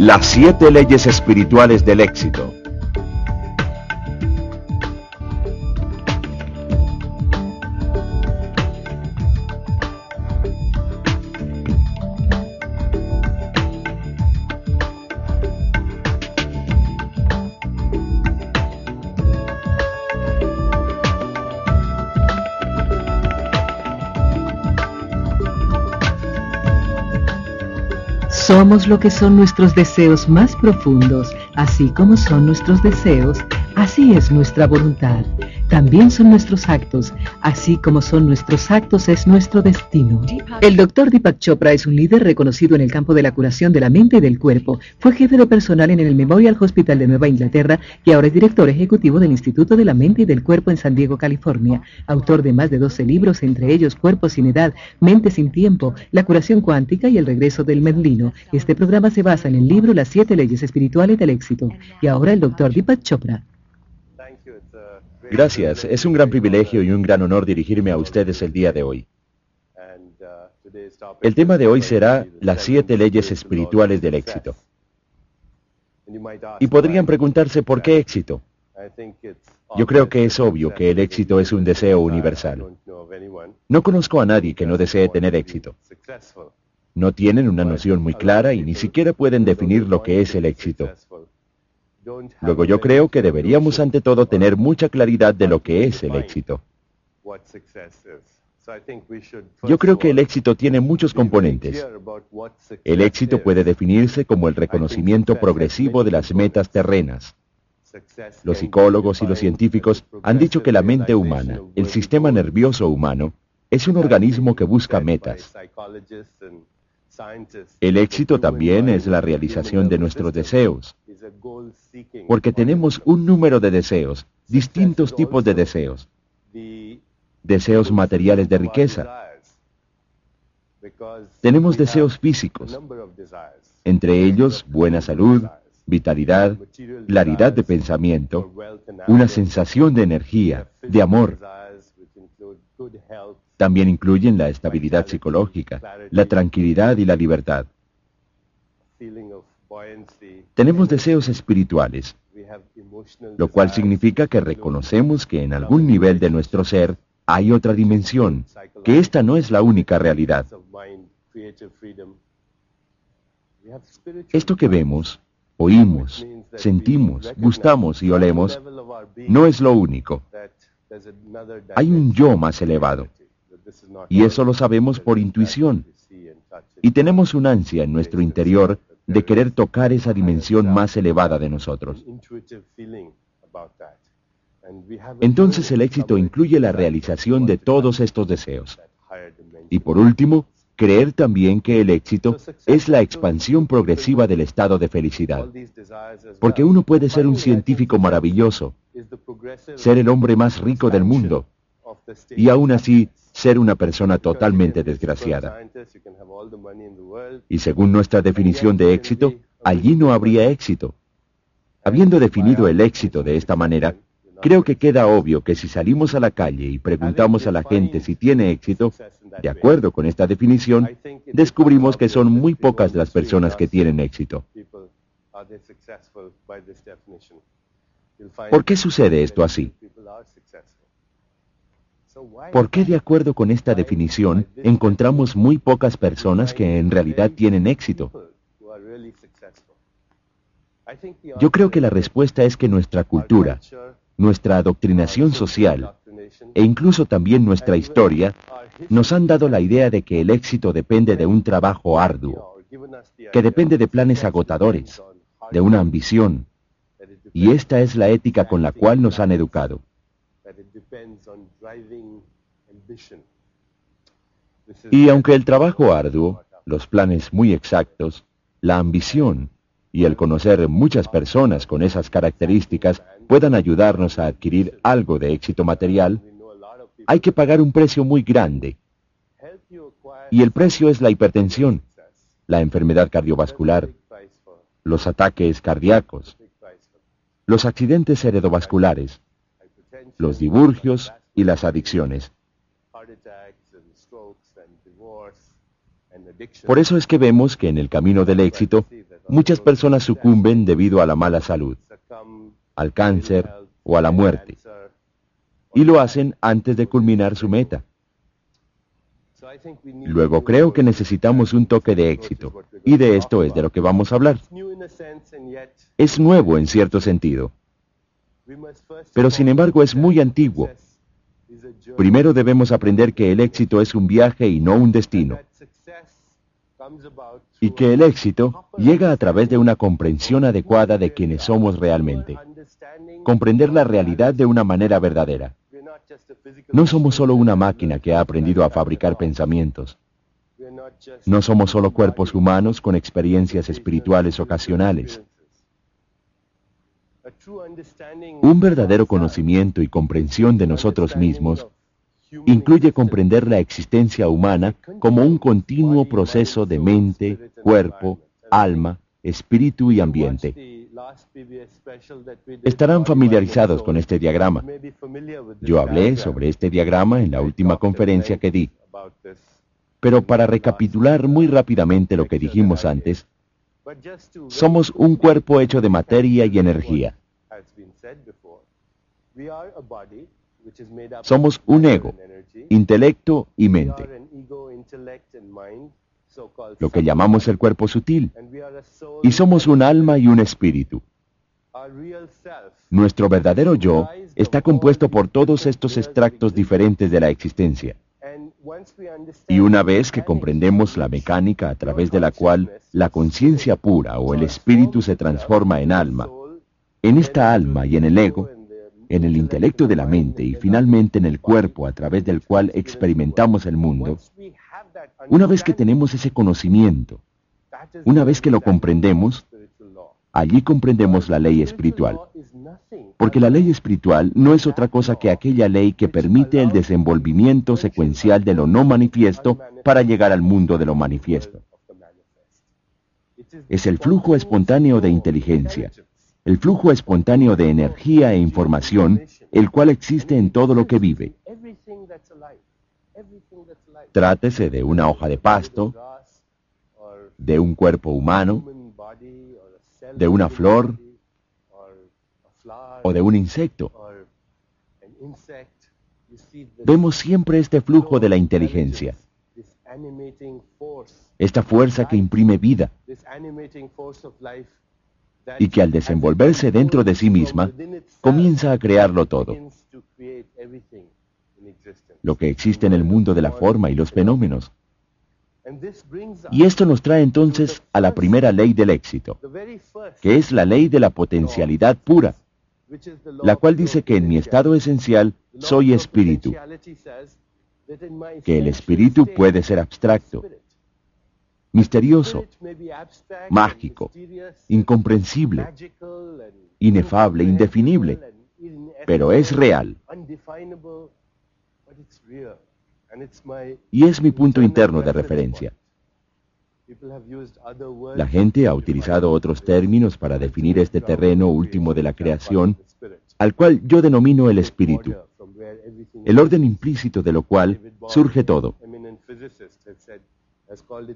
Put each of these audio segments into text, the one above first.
Las siete leyes espirituales del éxito. Lo que son nuestros deseos más profundos, así como son nuestros deseos, así es nuestra voluntad. También son nuestros actos, así como son nuestros actos es nuestro destino. El doctor Deepak Chopra es un líder reconocido en el campo de la curación de la mente y del cuerpo. Fue jefe de personal en el Memorial Hospital de Nueva Inglaterra y ahora es director ejecutivo del Instituto de la Mente y del Cuerpo en San Diego, California. Autor de más de 12 libros, entre ellos Cuerpo sin edad, Mente sin tiempo, La curación cuántica y El regreso del medlino. Este programa se basa en el libro Las siete leyes espirituales del éxito. Y ahora el doctor Deepak Chopra. Gracias, es un gran privilegio y un gran honor dirigirme a ustedes el día de hoy. El tema de hoy será las siete leyes espirituales del éxito. Y podrían preguntarse por qué éxito. Yo creo que es obvio que el éxito es un deseo universal. No conozco a nadie que no desee tener éxito. No tienen una noción muy clara y ni siquiera pueden definir lo que es el éxito. Luego yo creo que deberíamos ante todo tener mucha claridad de lo que es el éxito. Yo creo que el éxito tiene muchos componentes. El éxito puede definirse como el reconocimiento progresivo de las metas terrenas. Los psicólogos y los científicos han dicho que la mente humana, el sistema nervioso humano, es un organismo que busca metas. El éxito también es la realización de nuestros deseos, porque tenemos un número de deseos, distintos tipos de deseos. Deseos materiales de riqueza. Tenemos deseos físicos, entre ellos buena salud, vitalidad, claridad de pensamiento, una sensación de energía, de amor. También incluyen la estabilidad psicológica, la tranquilidad y la libertad. Tenemos deseos espirituales, lo cual significa que reconocemos que en algún nivel de nuestro ser hay otra dimensión, que esta no es la única realidad. Esto que vemos, oímos, sentimos, gustamos y olemos, no es lo único. Hay un yo más elevado. Y eso lo sabemos por intuición. Y tenemos un ansia en nuestro interior de querer tocar esa dimensión más elevada de nosotros. Entonces el éxito incluye la realización de todos estos deseos. Y por último, creer también que el éxito es la expansión progresiva del estado de felicidad. Porque uno puede ser un científico maravilloso, ser el hombre más rico del mundo, y aún así ser una persona totalmente desgraciada. Y según nuestra definición de éxito, allí no habría éxito. Habiendo definido el éxito de esta manera, creo que queda obvio que si salimos a la calle y preguntamos a la gente si tiene éxito, de acuerdo con esta definición, descubrimos que son muy pocas las personas que tienen éxito. ¿Por qué sucede esto así? ¿Por qué de acuerdo con esta definición encontramos muy pocas personas que en realidad tienen éxito? Yo creo que la respuesta es que nuestra cultura, nuestra adoctrinación social e incluso también nuestra historia nos han dado la idea de que el éxito depende de un trabajo arduo, que depende de planes agotadores, de una ambición, y esta es la ética con la cual nos han educado. Y aunque el trabajo arduo, los planes muy exactos, la ambición y el conocer muchas personas con esas características puedan ayudarnos a adquirir algo de éxito material, hay que pagar un precio muy grande. Y el precio es la hipertensión, la enfermedad cardiovascular, los ataques cardíacos, los accidentes heredovasculares, los divorcios y las adicciones. Por eso es que vemos que en el camino del éxito muchas personas sucumben debido a la mala salud, al cáncer o a la muerte, y lo hacen antes de culminar su meta. Luego creo que necesitamos un toque de éxito, y de esto es de lo que vamos a hablar. Es nuevo en cierto sentido, pero sin embargo es muy antiguo. Primero debemos aprender que el éxito es un viaje y no un destino, y que el éxito llega a través de una comprensión adecuada de quienes somos realmente, comprender la realidad de una manera verdadera. No somos solo una máquina que ha aprendido a fabricar pensamientos. No somos solo cuerpos humanos con experiencias espirituales ocasionales. Un verdadero conocimiento y comprensión de nosotros mismos incluye comprender la existencia humana como un continuo proceso de mente, cuerpo, alma, espíritu y ambiente. Estarán familiarizados con este diagrama. Yo hablé sobre este diagrama en la última conferencia que di. Pero para recapitular muy rápidamente lo que dijimos antes, somos un cuerpo hecho de materia y energía. Somos un ego, intelecto y mente, lo que llamamos el cuerpo sutil, y somos un alma y un espíritu. Nuestro verdadero yo está compuesto por todos estos extractos diferentes de la existencia. Y una vez que comprendemos la mecánica a través de la cual la conciencia pura o el espíritu se transforma en alma, en esta alma y en el ego, en el intelecto de la mente y finalmente en el cuerpo a través del cual experimentamos el mundo, una vez que tenemos ese conocimiento, una vez que lo comprendemos, allí comprendemos la ley espiritual. Porque la ley espiritual no es otra cosa que aquella ley que permite el desenvolvimiento secuencial de lo no manifiesto para llegar al mundo de lo manifiesto. Es el flujo espontáneo de inteligencia, el flujo espontáneo de energía e información, el cual existe en todo lo que vive. Trátese de una hoja de pasto, de un cuerpo humano, de una flor o de un insecto. Vemos siempre este flujo de la inteligencia, esta fuerza que imprime vida y que al desenvolverse dentro de sí misma comienza a crearlo todo. Lo que existe en el mundo de la forma y los fenómenos. Y esto nos trae entonces a la primera ley del éxito, que es la ley de la potencialidad pura, la cual dice que en mi estado esencial soy espíritu, que el espíritu puede ser abstracto, misterioso, mágico, incomprensible, inefable, indefinible, pero es real. Y es mi punto interno de referencia. La gente ha utilizado otros términos para definir este terreno último de la creación, al cual yo denomino el espíritu, el orden implícito de lo cual surge todo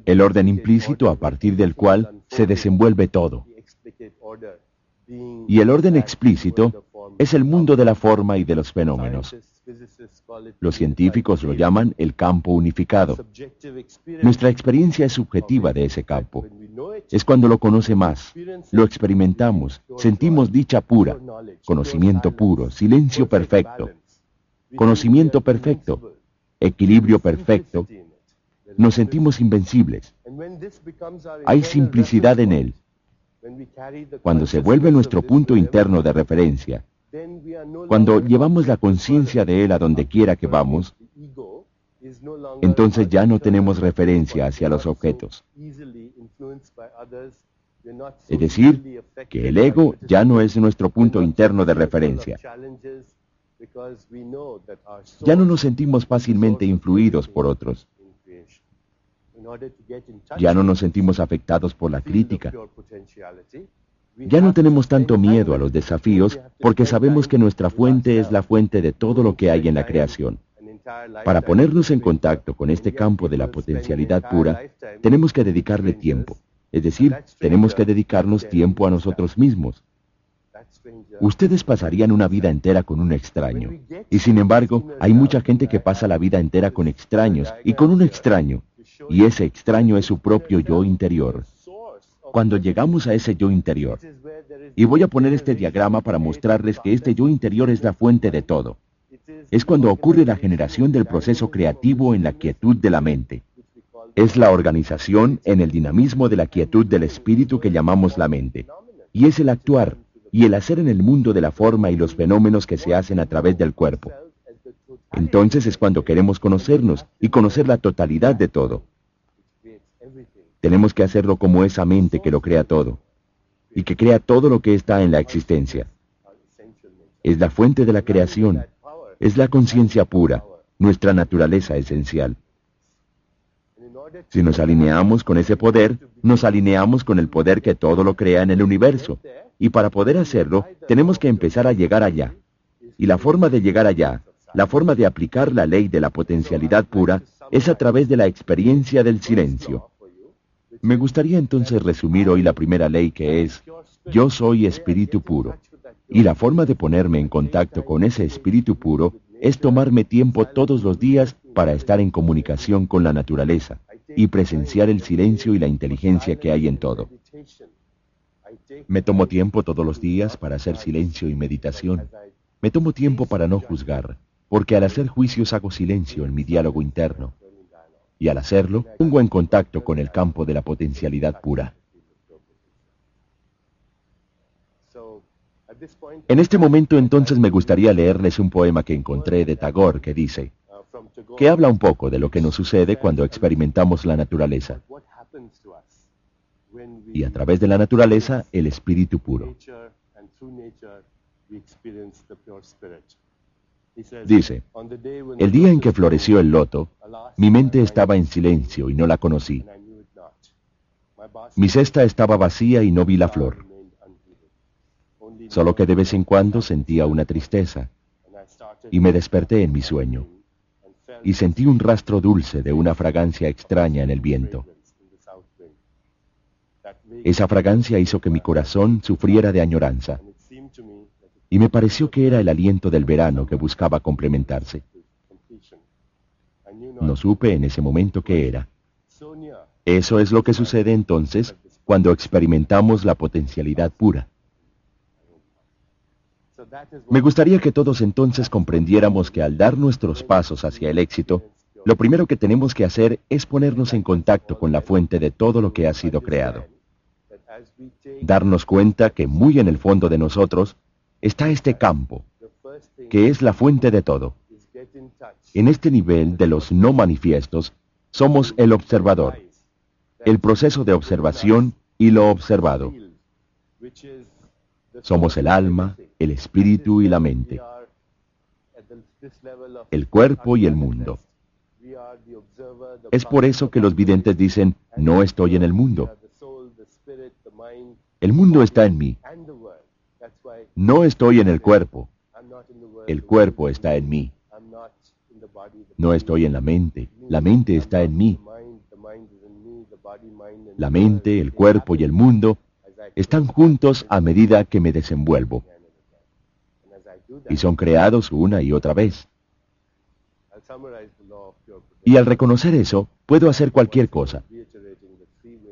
el orden implícito a partir del cual se desenvuelve todo. Y el orden explícito es el mundo de la forma y de los fenómenos. Los científicos lo llaman el campo unificado. Nuestra experiencia es subjetiva de ese campo. Es cuando lo conoce más, lo experimentamos, sentimos dicha pura, conocimiento puro, silencio perfecto, conocimiento perfecto, equilibrio perfecto, nos sentimos invencibles. Hay simplicidad en él. Cuando se vuelve nuestro punto interno de referencia, cuando llevamos la conciencia de él a donde quiera que vamos, entonces ya no tenemos referencia hacia los objetos. Es decir, que el ego ya no es nuestro punto interno de referencia. Ya no nos sentimos fácilmente influidos por otros. Ya no nos sentimos afectados por la crítica. Ya no tenemos tanto miedo a los desafíos porque sabemos que nuestra fuente es la fuente de todo lo que hay en la creación. Para ponernos en contacto con este campo de la potencialidad pura, tenemos que dedicarle tiempo. Es decir, tenemos que dedicarnos tiempo a nosotros mismos. Ustedes pasarían una vida entera con un extraño. Y sin embargo, hay mucha gente que pasa la vida entera con extraños y con un extraño. Y ese extraño es su propio yo interior. Cuando llegamos a ese yo interior, y voy a poner este diagrama para mostrarles que este yo interior es la fuente de todo. Es cuando ocurre la generación del proceso creativo en la quietud de la mente. Es la organización en el dinamismo de la quietud del espíritu que llamamos la mente. Y es el actuar y el hacer en el mundo de la forma y los fenómenos que se hacen a través del cuerpo. Entonces es cuando queremos conocernos y conocer la totalidad de todo. Tenemos que hacerlo como esa mente que lo crea todo y que crea todo lo que está en la existencia. Es la fuente de la creación, es la conciencia pura, nuestra naturaleza esencial. Si nos alineamos con ese poder, nos alineamos con el poder que todo lo crea en el universo. Y para poder hacerlo, tenemos que empezar a llegar allá. Y la forma de llegar allá, la forma de aplicar la ley de la potencialidad pura, es a través de la experiencia del silencio. Me gustaría entonces resumir hoy la primera ley que es, yo soy espíritu puro. Y la forma de ponerme en contacto con ese espíritu puro es tomarme tiempo todos los días para estar en comunicación con la naturaleza y presenciar el silencio y la inteligencia que hay en todo. Me tomo tiempo todos los días para hacer silencio y meditación. Me tomo tiempo para no juzgar, porque al hacer juicios hago silencio en mi diálogo interno y al hacerlo pongo en contacto con el campo de la potencialidad pura. En este momento entonces me gustaría leerles un poema que encontré de Tagore que dice, que habla un poco de lo que nos sucede cuando experimentamos la naturaleza y a través de la naturaleza el espíritu puro. Dice, el día en que floreció el loto, mi mente estaba en silencio y no la conocí. Mi cesta estaba vacía y no vi la flor. Solo que de vez en cuando sentía una tristeza y me desperté en mi sueño y sentí un rastro dulce de una fragancia extraña en el viento. Esa fragancia hizo que mi corazón sufriera de añoranza y me pareció que era el aliento del verano que buscaba complementarse. No supe en ese momento qué era. Eso es lo que sucede entonces cuando experimentamos la potencialidad pura. Me gustaría que todos entonces comprendiéramos que al dar nuestros pasos hacia el éxito, lo primero que tenemos que hacer es ponernos en contacto con la fuente de todo lo que ha sido creado. Darnos cuenta que muy en el fondo de nosotros está este campo, que es la fuente de todo. En este nivel de los no manifiestos, somos el observador, el proceso de observación y lo observado. Somos el alma, el espíritu y la mente, el cuerpo y el mundo. Es por eso que los videntes dicen, no estoy en el mundo. El mundo está en mí. No estoy en el cuerpo. El cuerpo está en mí. No estoy en la mente. La mente está en mí. La mente, el cuerpo y el mundo están juntos a medida que me desenvuelvo. Y son creados una y otra vez. Y al reconocer eso, puedo hacer cualquier cosa.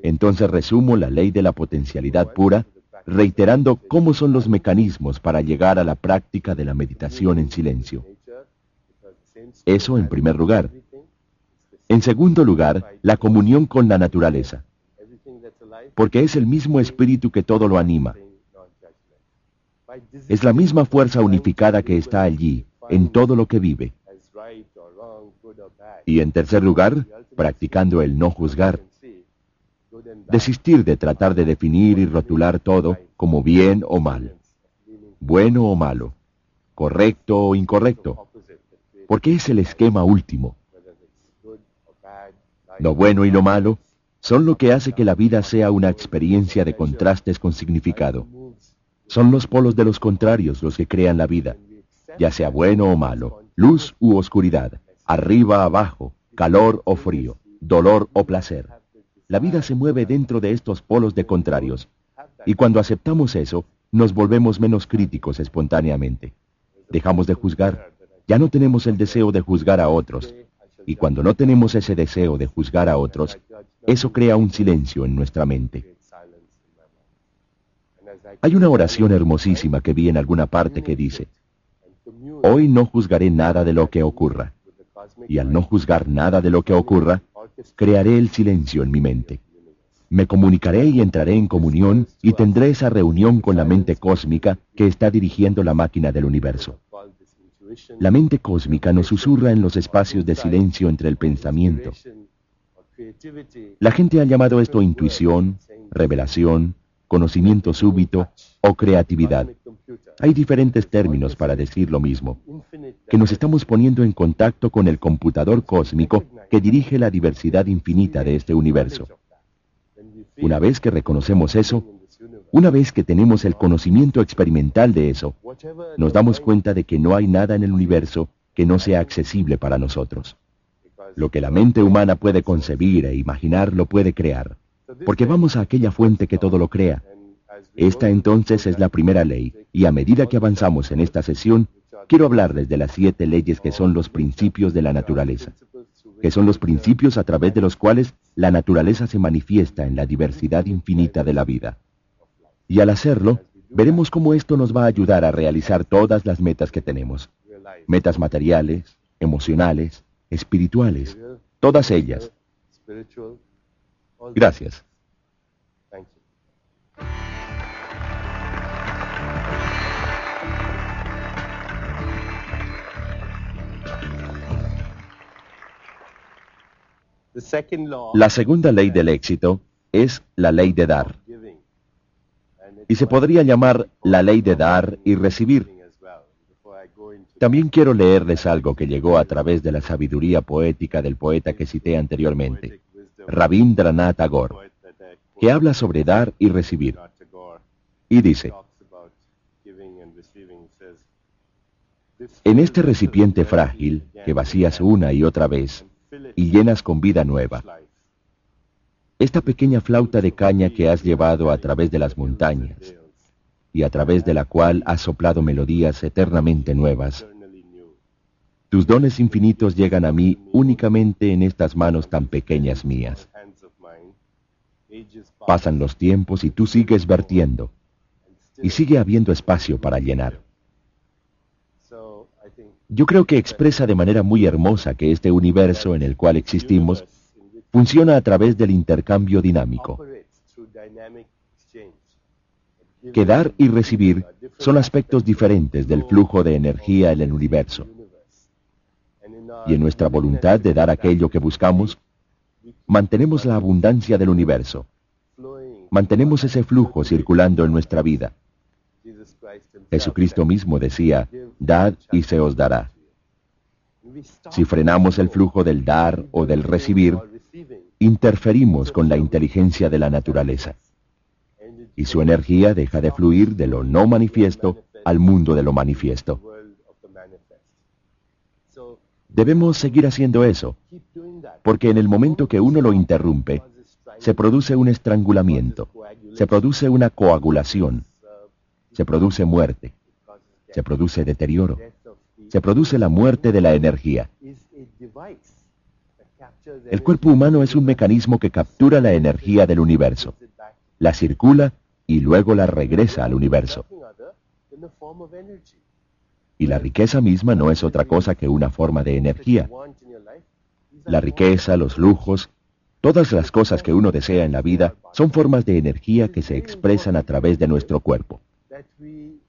Entonces resumo la ley de la potencialidad pura reiterando cómo son los mecanismos para llegar a la práctica de la meditación en silencio. Eso en primer lugar. En segundo lugar, la comunión con la naturaleza, porque es el mismo espíritu que todo lo anima. Es la misma fuerza unificada que está allí, en todo lo que vive. Y en tercer lugar, practicando el no juzgar, Desistir de tratar de definir y rotular todo como bien o mal, bueno o malo, correcto o incorrecto, porque es el esquema último. Lo bueno y lo malo son lo que hace que la vida sea una experiencia de contrastes con significado. Son los polos de los contrarios los que crean la vida, ya sea bueno o malo, luz u oscuridad, arriba, abajo, calor o frío, dolor o placer. La vida se mueve dentro de estos polos de contrarios. Y cuando aceptamos eso, nos volvemos menos críticos espontáneamente. Dejamos de juzgar. Ya no tenemos el deseo de juzgar a otros. Y cuando no tenemos ese deseo de juzgar a otros, eso crea un silencio en nuestra mente. Hay una oración hermosísima que vi en alguna parte que dice, Hoy no juzgaré nada de lo que ocurra, y al no juzgar nada de lo que ocurra, crearé el silencio en mi mente. Me comunicaré y entraré en comunión y tendré esa reunión con la mente cósmica que está dirigiendo la máquina del universo. La mente cósmica nos susurra en los espacios de silencio entre el pensamiento. La gente ha llamado esto intuición, revelación, conocimiento súbito o creatividad. Hay diferentes términos para decir lo mismo, que nos estamos poniendo en contacto con el computador cósmico que dirige la diversidad infinita de este universo. Una vez que reconocemos eso, una vez que tenemos el conocimiento experimental de eso, nos damos cuenta de que no hay nada en el universo que no sea accesible para nosotros. Lo que la mente humana puede concebir e imaginar lo puede crear, porque vamos a aquella fuente que todo lo crea. Esta entonces es la primera ley, y a medida que avanzamos en esta sesión, quiero hablarles de las siete leyes que son los principios de la naturaleza, que son los principios a través de los cuales la naturaleza se manifiesta en la diversidad infinita de la vida. Y al hacerlo, veremos cómo esto nos va a ayudar a realizar todas las metas que tenemos. Metas materiales, emocionales, espirituales, todas ellas. Gracias. La segunda ley del éxito es la ley de dar. Y se podría llamar la ley de dar y recibir. También quiero leerles algo que llegó a través de la sabiduría poética del poeta que cité anteriormente, Rabindranath Tagore, que habla sobre dar y recibir. Y dice, en este recipiente frágil que vacías una y otra vez y llenas con vida nueva, esta pequeña flauta de caña que has llevado a través de las montañas y a través de la cual has soplado melodías eternamente nuevas, tus dones infinitos llegan a mí únicamente en estas manos tan pequeñas mías. Pasan los tiempos y tú sigues vertiendo, y sigue habiendo espacio para llenar. Yo creo que expresa de manera muy hermosa que este universo en el cual existimos funciona a través del intercambio dinámico. Que dar y recibir son aspectos diferentes del flujo de energía en el universo y en nuestra voluntad de dar aquello que buscamos, mantenemos la abundancia del universo. Mantenemos ese flujo circulando en nuestra vida. Jesucristo mismo decía, dad y se os dará. Si frenamos el flujo del dar o del recibir, interferimos con la inteligencia de la naturaleza. Y su energía deja de fluir de lo no manifiesto al mundo de lo manifiesto. Debemos seguir haciendo eso, porque en el momento que uno lo interrumpe, se produce un estrangulamiento, se produce una coagulación, se produce muerte, se produce deterioro, se produce la muerte de la energía. El cuerpo humano es un mecanismo que captura la energía del universo, la circula y luego la regresa al universo. Y la riqueza misma no es otra cosa que una forma de energía. La riqueza, los lujos, todas las cosas que uno desea en la vida son formas de energía que se expresan a través de nuestro cuerpo.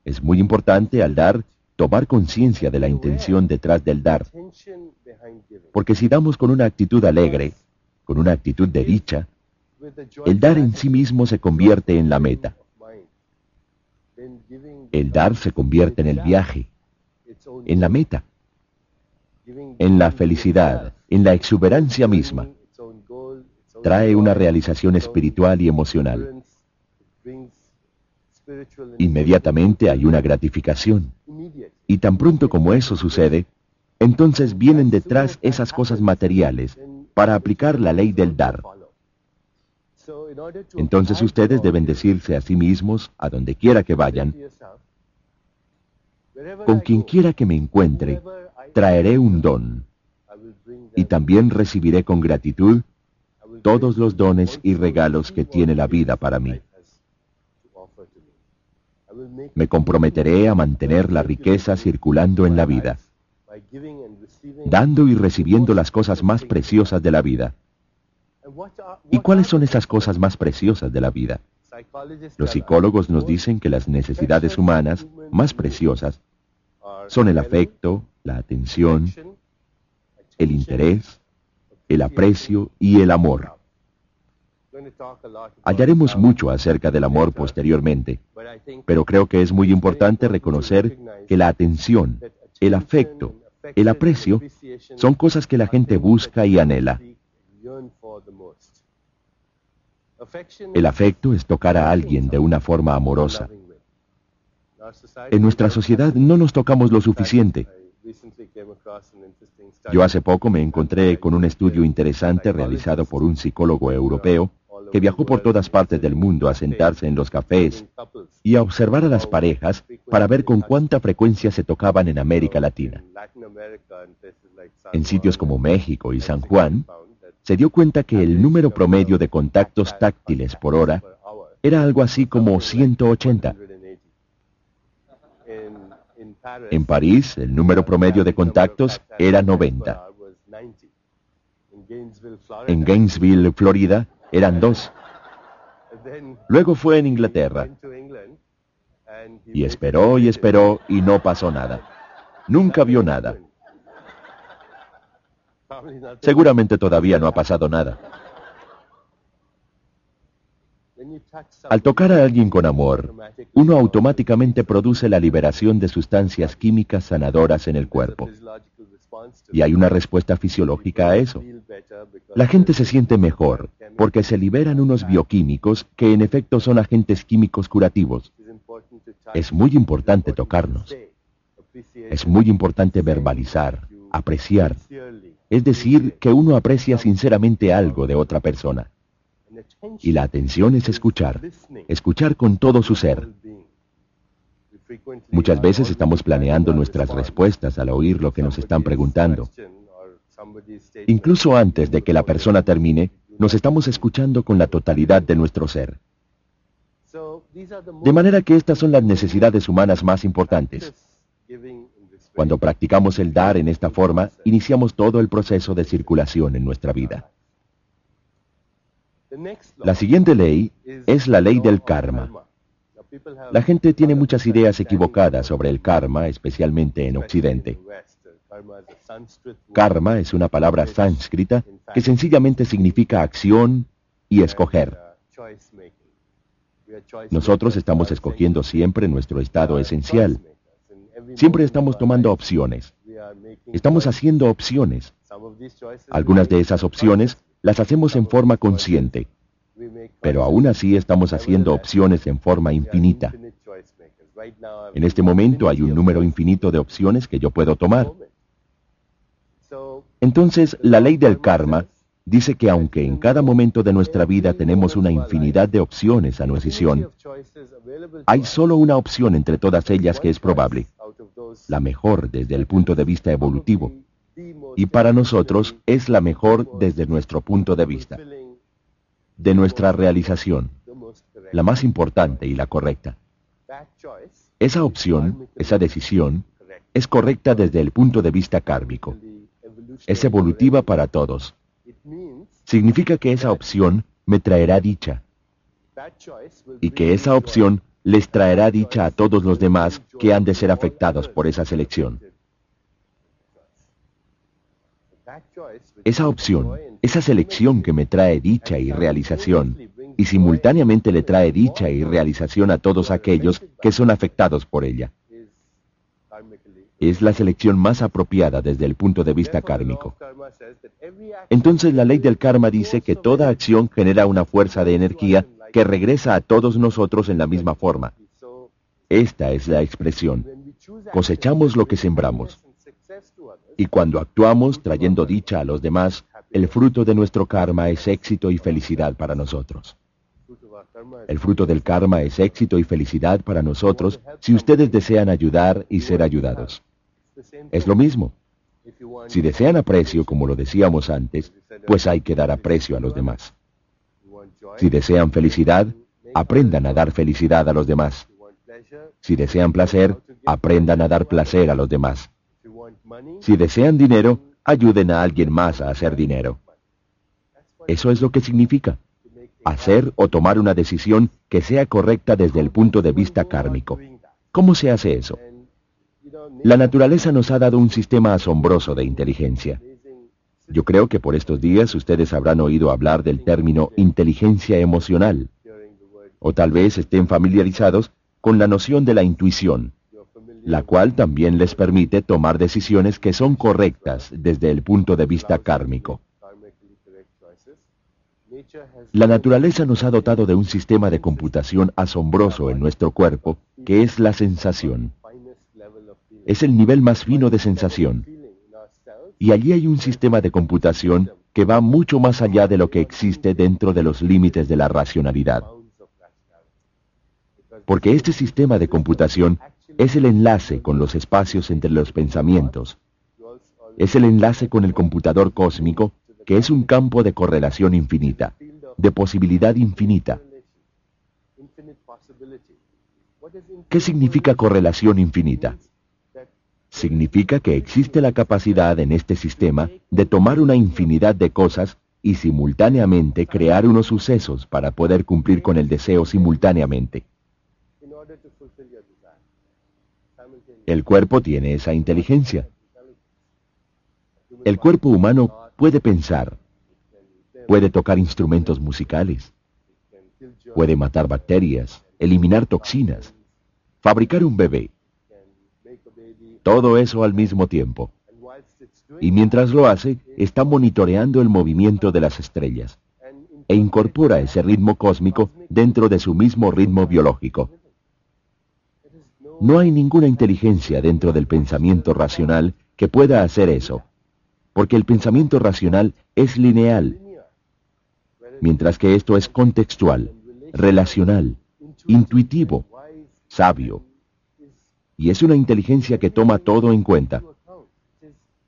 Es muy importante al dar tomar conciencia de la intención detrás del dar. Porque si damos con una actitud alegre, con una actitud de dicha, el dar en sí mismo se convierte en la meta. El dar se convierte en el viaje, en la meta, en la felicidad, en la exuberancia misma. Trae una realización espiritual y emocional. Inmediatamente hay una gratificación. Y tan pronto como eso sucede, entonces vienen detrás esas cosas materiales para aplicar la ley del dar. Entonces ustedes deben decirse a sí mismos, a donde quiera que vayan, con quien quiera que me encuentre, traeré un don y también recibiré con gratitud todos los dones y regalos que tiene la vida para mí. Me comprometeré a mantener la riqueza circulando en la vida, dando y recibiendo las cosas más preciosas de la vida. ¿Y cuáles son esas cosas más preciosas de la vida? Los psicólogos nos dicen que las necesidades humanas más preciosas son el afecto, la atención, el interés, el aprecio y el amor. Hallaremos mucho acerca del amor posteriormente, pero creo que es muy importante reconocer que la atención, el afecto, el aprecio son cosas que la gente busca y anhela. El afecto es tocar a alguien de una forma amorosa. En nuestra sociedad no nos tocamos lo suficiente. Yo hace poco me encontré con un estudio interesante realizado por un psicólogo europeo que viajó por todas partes del mundo a sentarse en los cafés y a observar a las parejas para ver con cuánta frecuencia se tocaban en América Latina. En sitios como México y San Juan, se dio cuenta que el número promedio de contactos táctiles por hora era algo así como 180. En París, el número promedio de contactos era 90. En Gainesville, Florida, eran dos. Luego fue en Inglaterra. Y esperó y esperó y no pasó nada. Nunca vio nada. Seguramente todavía no ha pasado nada. Al tocar a alguien con amor, uno automáticamente produce la liberación de sustancias químicas sanadoras en el cuerpo. Y hay una respuesta fisiológica a eso. La gente se siente mejor porque se liberan unos bioquímicos que en efecto son agentes químicos curativos. Es muy importante tocarnos. Es muy importante verbalizar, apreciar. Es decir, que uno aprecia sinceramente algo de otra persona. Y la atención es escuchar, escuchar con todo su ser. Muchas veces estamos planeando nuestras respuestas al oír lo que nos están preguntando. Incluso antes de que la persona termine, nos estamos escuchando con la totalidad de nuestro ser. De manera que estas son las necesidades humanas más importantes. Cuando practicamos el dar en esta forma, iniciamos todo el proceso de circulación en nuestra vida. La siguiente ley es la ley del karma. La gente tiene muchas ideas equivocadas sobre el karma, especialmente en Occidente. Karma es una palabra sánscrita que sencillamente significa acción y escoger. Nosotros estamos escogiendo siempre nuestro estado esencial. Siempre estamos tomando opciones. Estamos haciendo opciones. Algunas de esas opciones las hacemos en forma consciente, pero aún así estamos haciendo opciones en forma infinita. En este momento hay un número infinito de opciones que yo puedo tomar. Entonces, la ley del karma dice que aunque en cada momento de nuestra vida tenemos una infinidad de opciones a nuestra decisión, hay solo una opción entre todas ellas que es probable, la mejor desde el punto de vista evolutivo, y para nosotros es la mejor desde nuestro punto de vista, de nuestra realización, la más importante y la correcta. Esa opción, esa decisión, es correcta desde el punto de vista kármico es evolutiva para todos. Significa que esa opción me traerá dicha y que esa opción les traerá dicha a todos los demás que han de ser afectados por esa selección. Esa opción, esa selección que me trae dicha y realización, y simultáneamente le trae dicha y realización a todos aquellos que son afectados por ella es la selección más apropiada desde el punto de vista kármico. Entonces la ley del karma dice que toda acción genera una fuerza de energía que regresa a todos nosotros en la misma forma. Esta es la expresión. Cosechamos lo que sembramos. Y cuando actuamos trayendo dicha a los demás, el fruto de nuestro karma es éxito y felicidad para nosotros. El fruto del karma es éxito y felicidad para nosotros si ustedes desean ayudar y ser ayudados. Es lo mismo. Si desean aprecio, como lo decíamos antes, pues hay que dar aprecio a los demás. Si desean felicidad, aprendan a dar felicidad a los demás. Si desean placer, aprendan a dar placer a los demás. Si desean dinero, ayuden a alguien más a hacer dinero. Eso es lo que significa hacer o tomar una decisión que sea correcta desde el punto de vista kármico. ¿Cómo se hace eso? La naturaleza nos ha dado un sistema asombroso de inteligencia. Yo creo que por estos días ustedes habrán oído hablar del término inteligencia emocional, o tal vez estén familiarizados con la noción de la intuición, la cual también les permite tomar decisiones que son correctas desde el punto de vista kármico. La naturaleza nos ha dotado de un sistema de computación asombroso en nuestro cuerpo, que es la sensación. Es el nivel más fino de sensación. Y allí hay un sistema de computación que va mucho más allá de lo que existe dentro de los límites de la racionalidad. Porque este sistema de computación es el enlace con los espacios entre los pensamientos. Es el enlace con el computador cósmico que es un campo de correlación infinita, de posibilidad infinita. ¿Qué significa correlación infinita? Significa que existe la capacidad en este sistema de tomar una infinidad de cosas y simultáneamente crear unos sucesos para poder cumplir con el deseo simultáneamente. El cuerpo tiene esa inteligencia. El cuerpo humano puede pensar, puede tocar instrumentos musicales, puede matar bacterias, eliminar toxinas, fabricar un bebé. Todo eso al mismo tiempo. Y mientras lo hace, está monitoreando el movimiento de las estrellas e incorpora ese ritmo cósmico dentro de su mismo ritmo biológico. No hay ninguna inteligencia dentro del pensamiento racional que pueda hacer eso porque el pensamiento racional es lineal, mientras que esto es contextual, relacional, intuitivo, sabio, y es una inteligencia que toma todo en cuenta.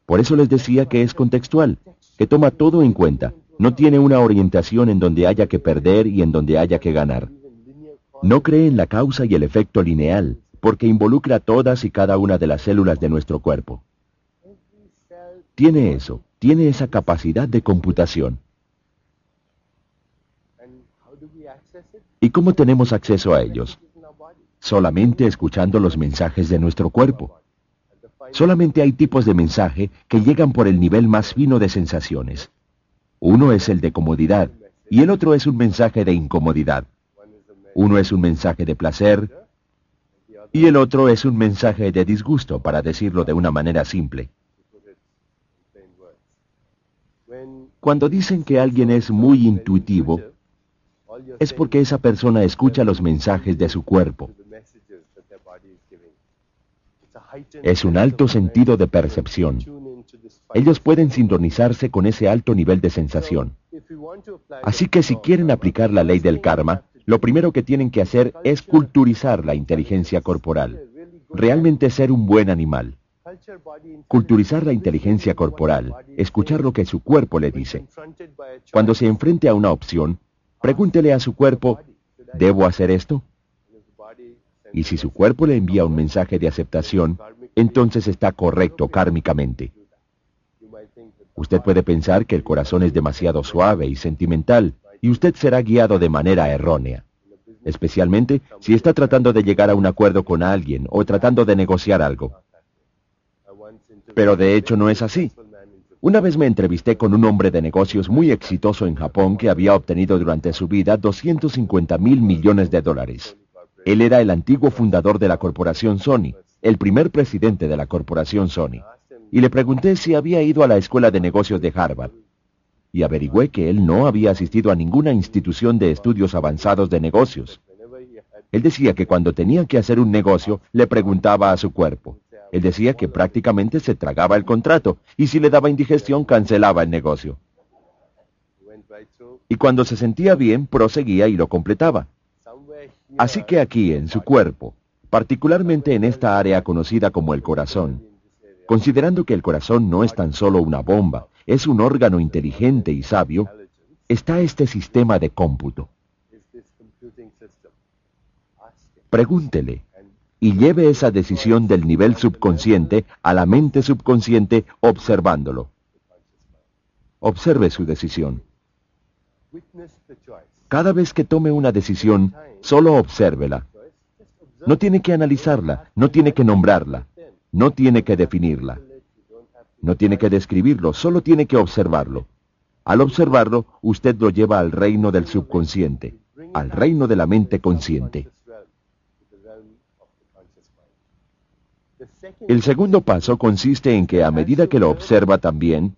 Por eso les decía que es contextual, que toma todo en cuenta, no tiene una orientación en donde haya que perder y en donde haya que ganar. No cree en la causa y el efecto lineal, porque involucra todas y cada una de las células de nuestro cuerpo tiene eso, tiene esa capacidad de computación. ¿Y cómo tenemos acceso a ellos? Solamente escuchando los mensajes de nuestro cuerpo. Solamente hay tipos de mensaje que llegan por el nivel más fino de sensaciones. Uno es el de comodidad y el otro es un mensaje de incomodidad. Uno es un mensaje de placer y el otro es un mensaje de disgusto, para decirlo de una manera simple. Cuando dicen que alguien es muy intuitivo, es porque esa persona escucha los mensajes de su cuerpo. Es un alto sentido de percepción. Ellos pueden sintonizarse con ese alto nivel de sensación. Así que si quieren aplicar la ley del karma, lo primero que tienen que hacer es culturizar la inteligencia corporal, realmente ser un buen animal. Culturizar la inteligencia corporal, escuchar lo que su cuerpo le dice. Cuando se enfrente a una opción, pregúntele a su cuerpo, ¿debo hacer esto? Y si su cuerpo le envía un mensaje de aceptación, entonces está correcto kármicamente. Usted puede pensar que el corazón es demasiado suave y sentimental, y usted será guiado de manera errónea, especialmente si está tratando de llegar a un acuerdo con alguien o tratando de negociar algo. Pero de hecho no es así. Una vez me entrevisté con un hombre de negocios muy exitoso en Japón que había obtenido durante su vida 250 mil millones de dólares. Él era el antiguo fundador de la corporación Sony, el primer presidente de la corporación Sony. Y le pregunté si había ido a la escuela de negocios de Harvard. Y averigüé que él no había asistido a ninguna institución de estudios avanzados de negocios. Él decía que cuando tenía que hacer un negocio, le preguntaba a su cuerpo, Él decía que prácticamente se tragaba el contrato y si le daba indigestión cancelaba el negocio. Y cuando se sentía bien, proseguía y lo completaba. Así que aquí, en su cuerpo, particularmente en esta área conocida como el corazón, considerando que el corazón no es tan solo una bomba, es un órgano inteligente y sabio, está este sistema de cómputo. Pregúntele, y lleve esa decisión del nivel subconsciente a la mente subconsciente observándolo. Observe su decisión. Cada vez que tome una decisión, solo obsérvela. No tiene que analizarla, no tiene que nombrarla, no tiene que definirla. No tiene que describirlo, solo tiene que observarlo. Al observarlo, usted lo lleva al reino del subconsciente, al reino de la mente consciente. El segundo paso consiste en que a medida que lo observa también,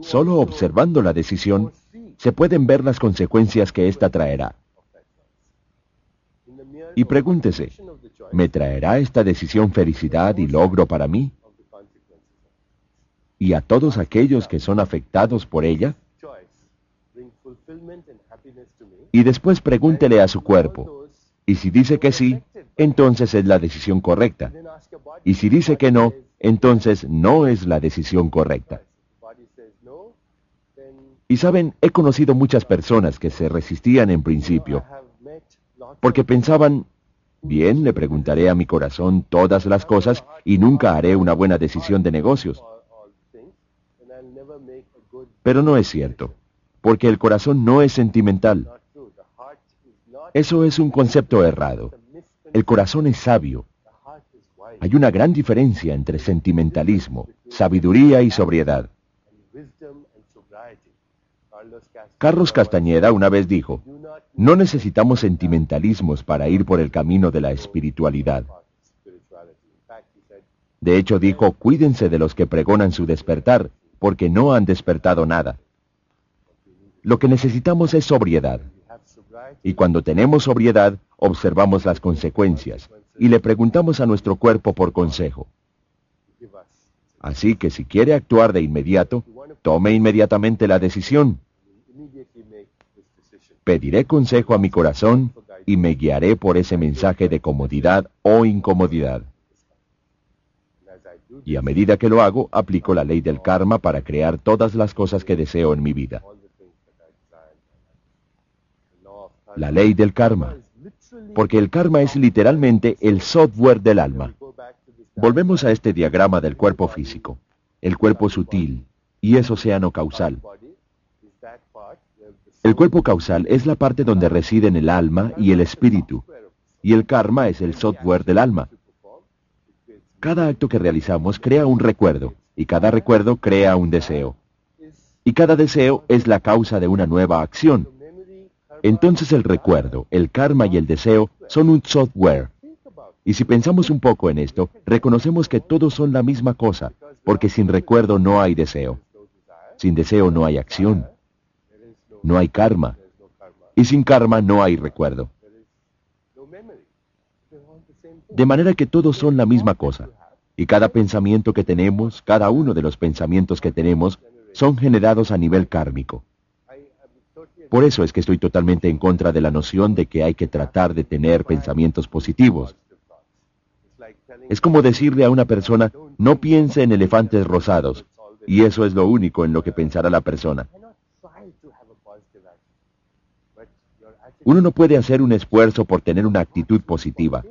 solo observando la decisión, se pueden ver las consecuencias que ésta traerá. Y pregúntese, ¿me traerá esta decisión felicidad y logro para mí? ¿Y a todos aquellos que son afectados por ella? Y después pregúntele a su cuerpo, y si dice que sí, entonces es la decisión correcta. Y si dice que no, entonces no es la decisión correcta. Y saben, he conocido muchas personas que se resistían en principio, porque pensaban, bien, le preguntaré a mi corazón todas las cosas y nunca haré una buena decisión de negocios. Pero no es cierto, porque el corazón no es sentimental. Eso es un concepto errado. El corazón es sabio. Hay una gran diferencia entre sentimentalismo, sabiduría y sobriedad. Carlos Castañeda una vez dijo, no necesitamos sentimentalismos para ir por el camino de la espiritualidad. De hecho dijo, cuídense de los que pregonan su despertar, porque no han despertado nada. Lo que necesitamos es sobriedad. Y cuando tenemos sobriedad, observamos las consecuencias y le preguntamos a nuestro cuerpo por consejo. Así que si quiere actuar de inmediato, tome inmediatamente la decisión. Pediré consejo a mi corazón y me guiaré por ese mensaje de comodidad o incomodidad. Y a medida que lo hago, aplico la ley del karma para crear todas las cosas que deseo en mi vida. la ley del karma, porque el karma es literalmente el software del alma. Volvemos a este diagrama del cuerpo físico, el cuerpo sutil, y es océano causal. El cuerpo causal es la parte donde residen el alma y el espíritu, y el karma es el software del alma. Cada acto que realizamos crea un recuerdo, y cada recuerdo crea un deseo. Y cada deseo es la causa de una nueva acción, entonces el recuerdo, el karma y el deseo son un software. Y si pensamos un poco en esto, reconocemos que todos son la misma cosa, porque sin recuerdo no hay deseo. Sin deseo no hay acción. No hay karma. Y sin karma no hay recuerdo. De manera que todos son la misma cosa. Y cada pensamiento que tenemos, cada uno de los pensamientos que tenemos, son generados a nivel kármico. Por eso es que estoy totalmente en contra de la noción de que hay que tratar de tener pensamientos positivos. Es como decirle a una persona, no piense en elefantes rosados, y eso es lo único en lo que pensará la persona. Uno no puede hacer un esfuerzo por tener una actitud positiva.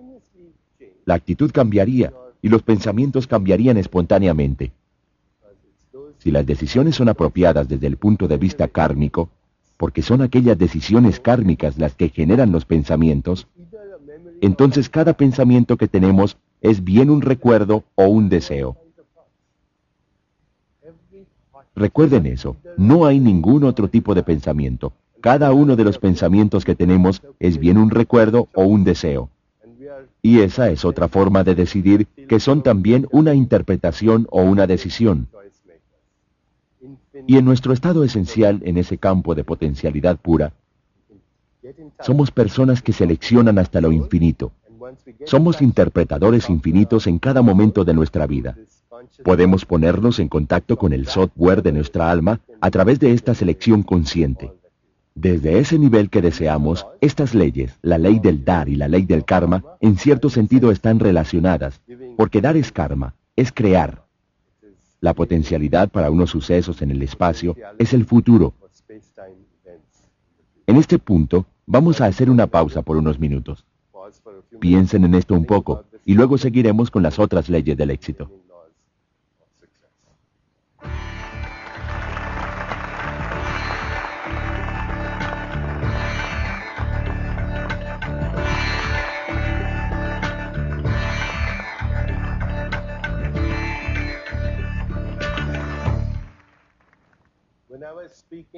La actitud cambiaría y los pensamientos cambiarían espontáneamente. Si las decisiones son apropiadas desde el punto de vista kármico, porque son aquellas decisiones kármicas las que generan los pensamientos, entonces cada pensamiento que tenemos es bien un recuerdo o un deseo. Recuerden eso, no hay ningún otro tipo de pensamiento. Cada uno de los pensamientos que tenemos es bien un recuerdo o un deseo. Y esa es otra forma de decidir que son también una interpretación o una decisión. Y en nuestro estado esencial, en ese campo de potencialidad pura, somos personas que seleccionan hasta lo infinito, Somos interpretadores infinitos en cada momento de nuestra vida. Podemos ponernos en contacto con el software de nuestra alma a través de esta selección consciente. Desde ese nivel que deseamos, estas leyes, la ley del dar y la ley del karma, en cierto sentido están relacionadas, porque dar es karma, es crear. La potencialidad para unos sucesos en el espacio es el futuro. En este punto, vamos a hacer una pausa por unos minutos. Piensen en esto un poco y luego seguiremos con las otras leyes del éxito.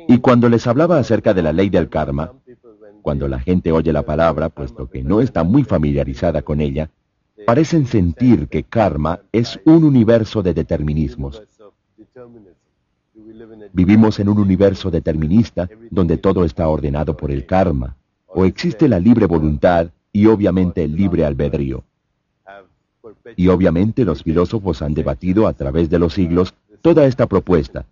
Y cuando les hablaba acerca de la ley del karma, cuando la gente oye la palabra, puesto que no está muy familiarizada con ella, parecen sentir que karma es un universo de determinismos. Vivimos en un universo determinista donde todo está ordenado por el karma, o existe la libre voluntad y obviamente el libre albedrío. Y obviamente los filósofos han debatido a través de los siglos toda esta propuesta,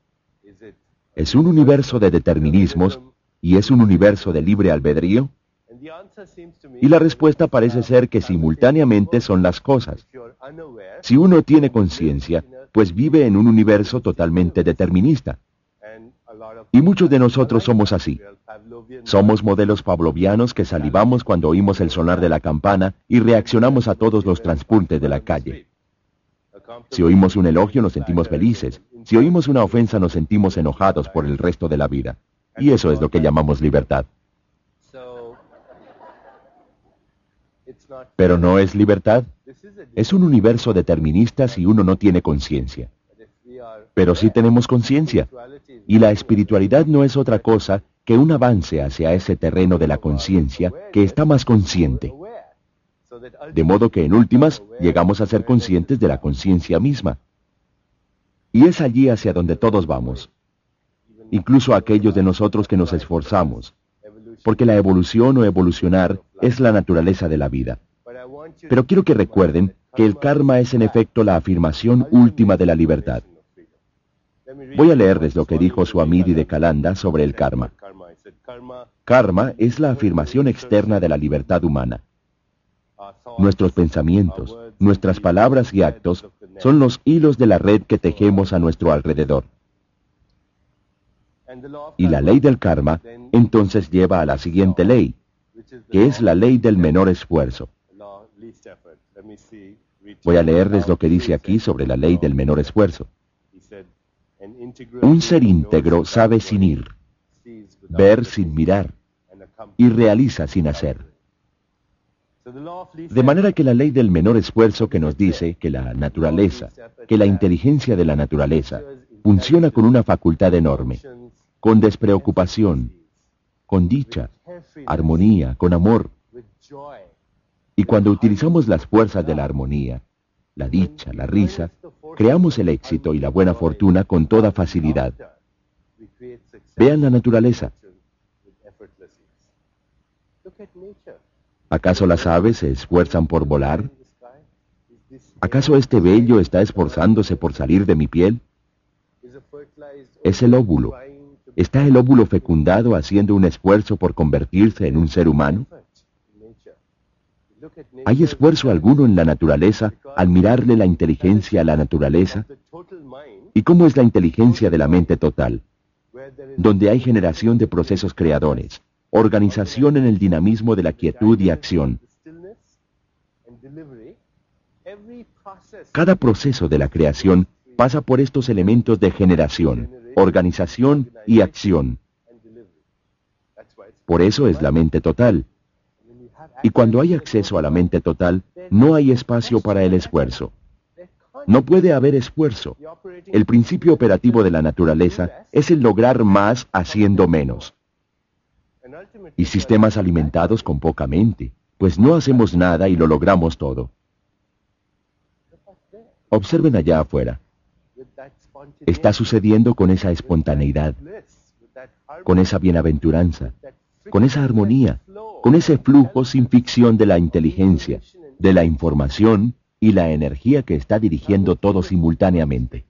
¿Es un universo de determinismos y es un universo de libre albedrío? Y la respuesta parece ser que simultáneamente son las cosas. Si uno tiene conciencia, pues vive en un universo totalmente determinista. Y muchos de nosotros somos así. Somos modelos pavlovianos que salivamos cuando oímos el sonar de la campana y reaccionamos a todos los transportes de la calle. Si oímos un elogio nos sentimos felices. Si oímos una ofensa nos sentimos enojados por el resto de la vida. Y eso es lo que llamamos libertad. Pero no es libertad. Es un universo determinista si uno no tiene conciencia. Pero sí tenemos conciencia. Y la espiritualidad no es otra cosa que un avance hacia ese terreno de la conciencia que está más consciente. De modo que en últimas llegamos a ser conscientes de la conciencia misma. Y es allí hacia donde todos vamos, incluso aquellos de nosotros que nos esforzamos, porque la evolución o evolucionar es la naturaleza de la vida. Pero quiero que recuerden que el karma es en efecto la afirmación última de la libertad. Voy a leerles lo que dijo Swamidi de Kalanda sobre el karma. Karma es la afirmación externa de la libertad humana. Nuestros pensamientos, nuestras palabras y actos son los hilos de la red que tejemos a nuestro alrededor. Y la ley del karma entonces lleva a la siguiente ley, que es la ley del menor esfuerzo. Voy a leerles lo que dice aquí sobre la ley del menor esfuerzo. Un ser íntegro sabe sin ir, ver sin mirar y realiza sin hacer. De manera que la ley del menor esfuerzo que nos dice que la naturaleza, que la inteligencia de la naturaleza, funciona con una facultad enorme, con despreocupación, con dicha, armonía, con amor. Y cuando utilizamos las fuerzas de la armonía, la dicha, la risa, creamos el éxito y la buena fortuna con toda facilidad. Vean la naturaleza. ¿Acaso las aves se esfuerzan por volar? ¿Acaso este vello está esforzándose por salir de mi piel? Es el óvulo. ¿Está el óvulo fecundado haciendo un esfuerzo por convertirse en un ser humano? ¿Hay esfuerzo alguno en la naturaleza al mirarle la inteligencia a la naturaleza? ¿Y cómo es la inteligencia de la mente total? Donde hay generación de procesos creadores, organización en el dinamismo de la quietud y acción. Cada proceso de la creación pasa por estos elementos de generación, organización y acción. Por eso es la mente total. Y cuando hay acceso a la mente total, no hay espacio para el esfuerzo. No puede haber esfuerzo. El principio operativo de la naturaleza es el lograr más haciendo menos y sistemas alimentados con poca mente, pues no hacemos nada y lo logramos todo. Observen allá afuera. Está sucediendo con esa espontaneidad, con esa bienaventuranza, con esa armonía, con ese flujo sin ficción de la inteligencia, de la información y la energía que está dirigiendo todo simultáneamente.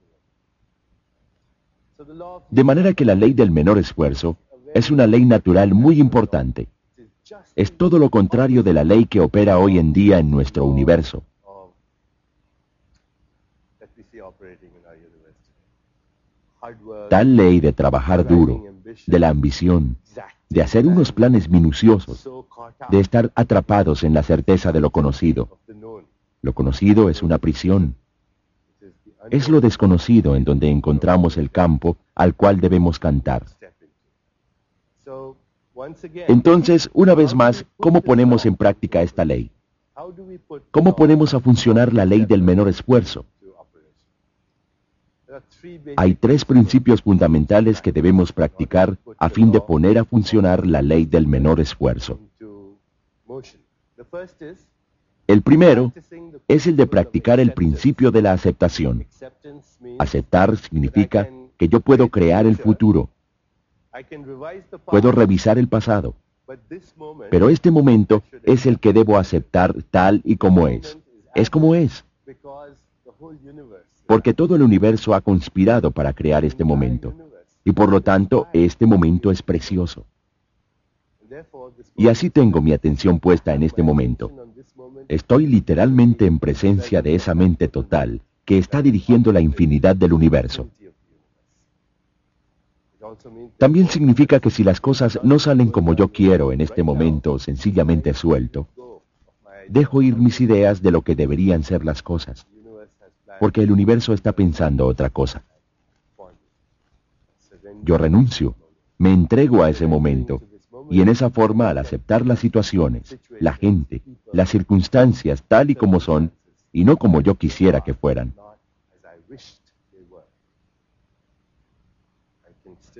De manera que la ley del menor esfuerzo es una ley natural muy importante. Es todo lo contrario de la ley que opera hoy en día en nuestro universo. Tal ley de trabajar duro, de la ambición, de hacer unos planes minuciosos, de estar atrapados en la certeza de lo conocido. Lo conocido es una prisión. Es lo desconocido en donde encontramos el campo al cual debemos cantar. Entonces, una vez más, ¿cómo ponemos en práctica esta ley? ¿Cómo ponemos a funcionar la ley del menor esfuerzo? Hay tres principios fundamentales que debemos practicar a fin de poner a funcionar la ley del menor esfuerzo. El primero es el de practicar el principio de la aceptación. Aceptar significa que yo puedo crear el futuro, puedo revisar el pasado, pero este momento es el que debo aceptar tal y como es. Es como es porque todo el universo ha conspirado para crear este momento, y por lo tanto este momento es precioso. Y así tengo mi atención puesta en este momento. Estoy literalmente en presencia de esa mente total que está dirigiendo la infinidad del universo. También significa que si las cosas no salen como yo quiero en este momento, sencillamente suelto, dejo ir mis ideas de lo que deberían ser las cosas porque el universo está pensando otra cosa. Yo renuncio, me entrego a ese momento, y en esa forma al aceptar las situaciones, la gente, las circunstancias tal y como son, y no como yo quisiera que fueran.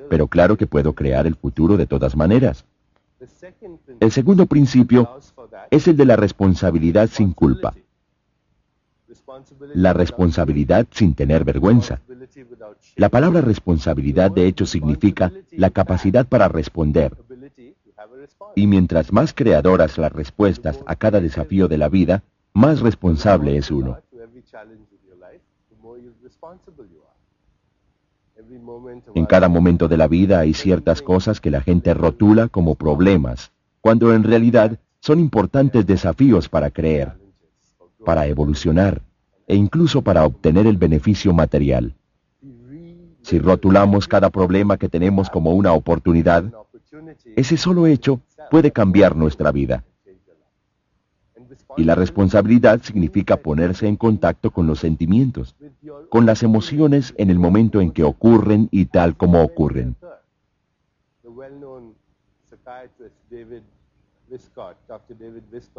Pero claro que puedo crear el futuro de todas maneras. El segundo principio es el de la responsabilidad sin culpa la responsabilidad sin tener vergüenza. La palabra responsabilidad de hecho significa la capacidad para responder. Y mientras más creadoras las respuestas a cada desafío de la vida, más responsable es uno. En cada momento de la vida hay ciertas cosas que la gente rotula como problemas, cuando en realidad son importantes desafíos para creer, para evolucionar, e incluso para obtener el beneficio material. Si rotulamos cada problema que tenemos como una oportunidad, ese solo hecho puede cambiar nuestra vida. Y la responsabilidad significa ponerse en contacto con los sentimientos, con las emociones en el momento en que ocurren y tal como ocurren.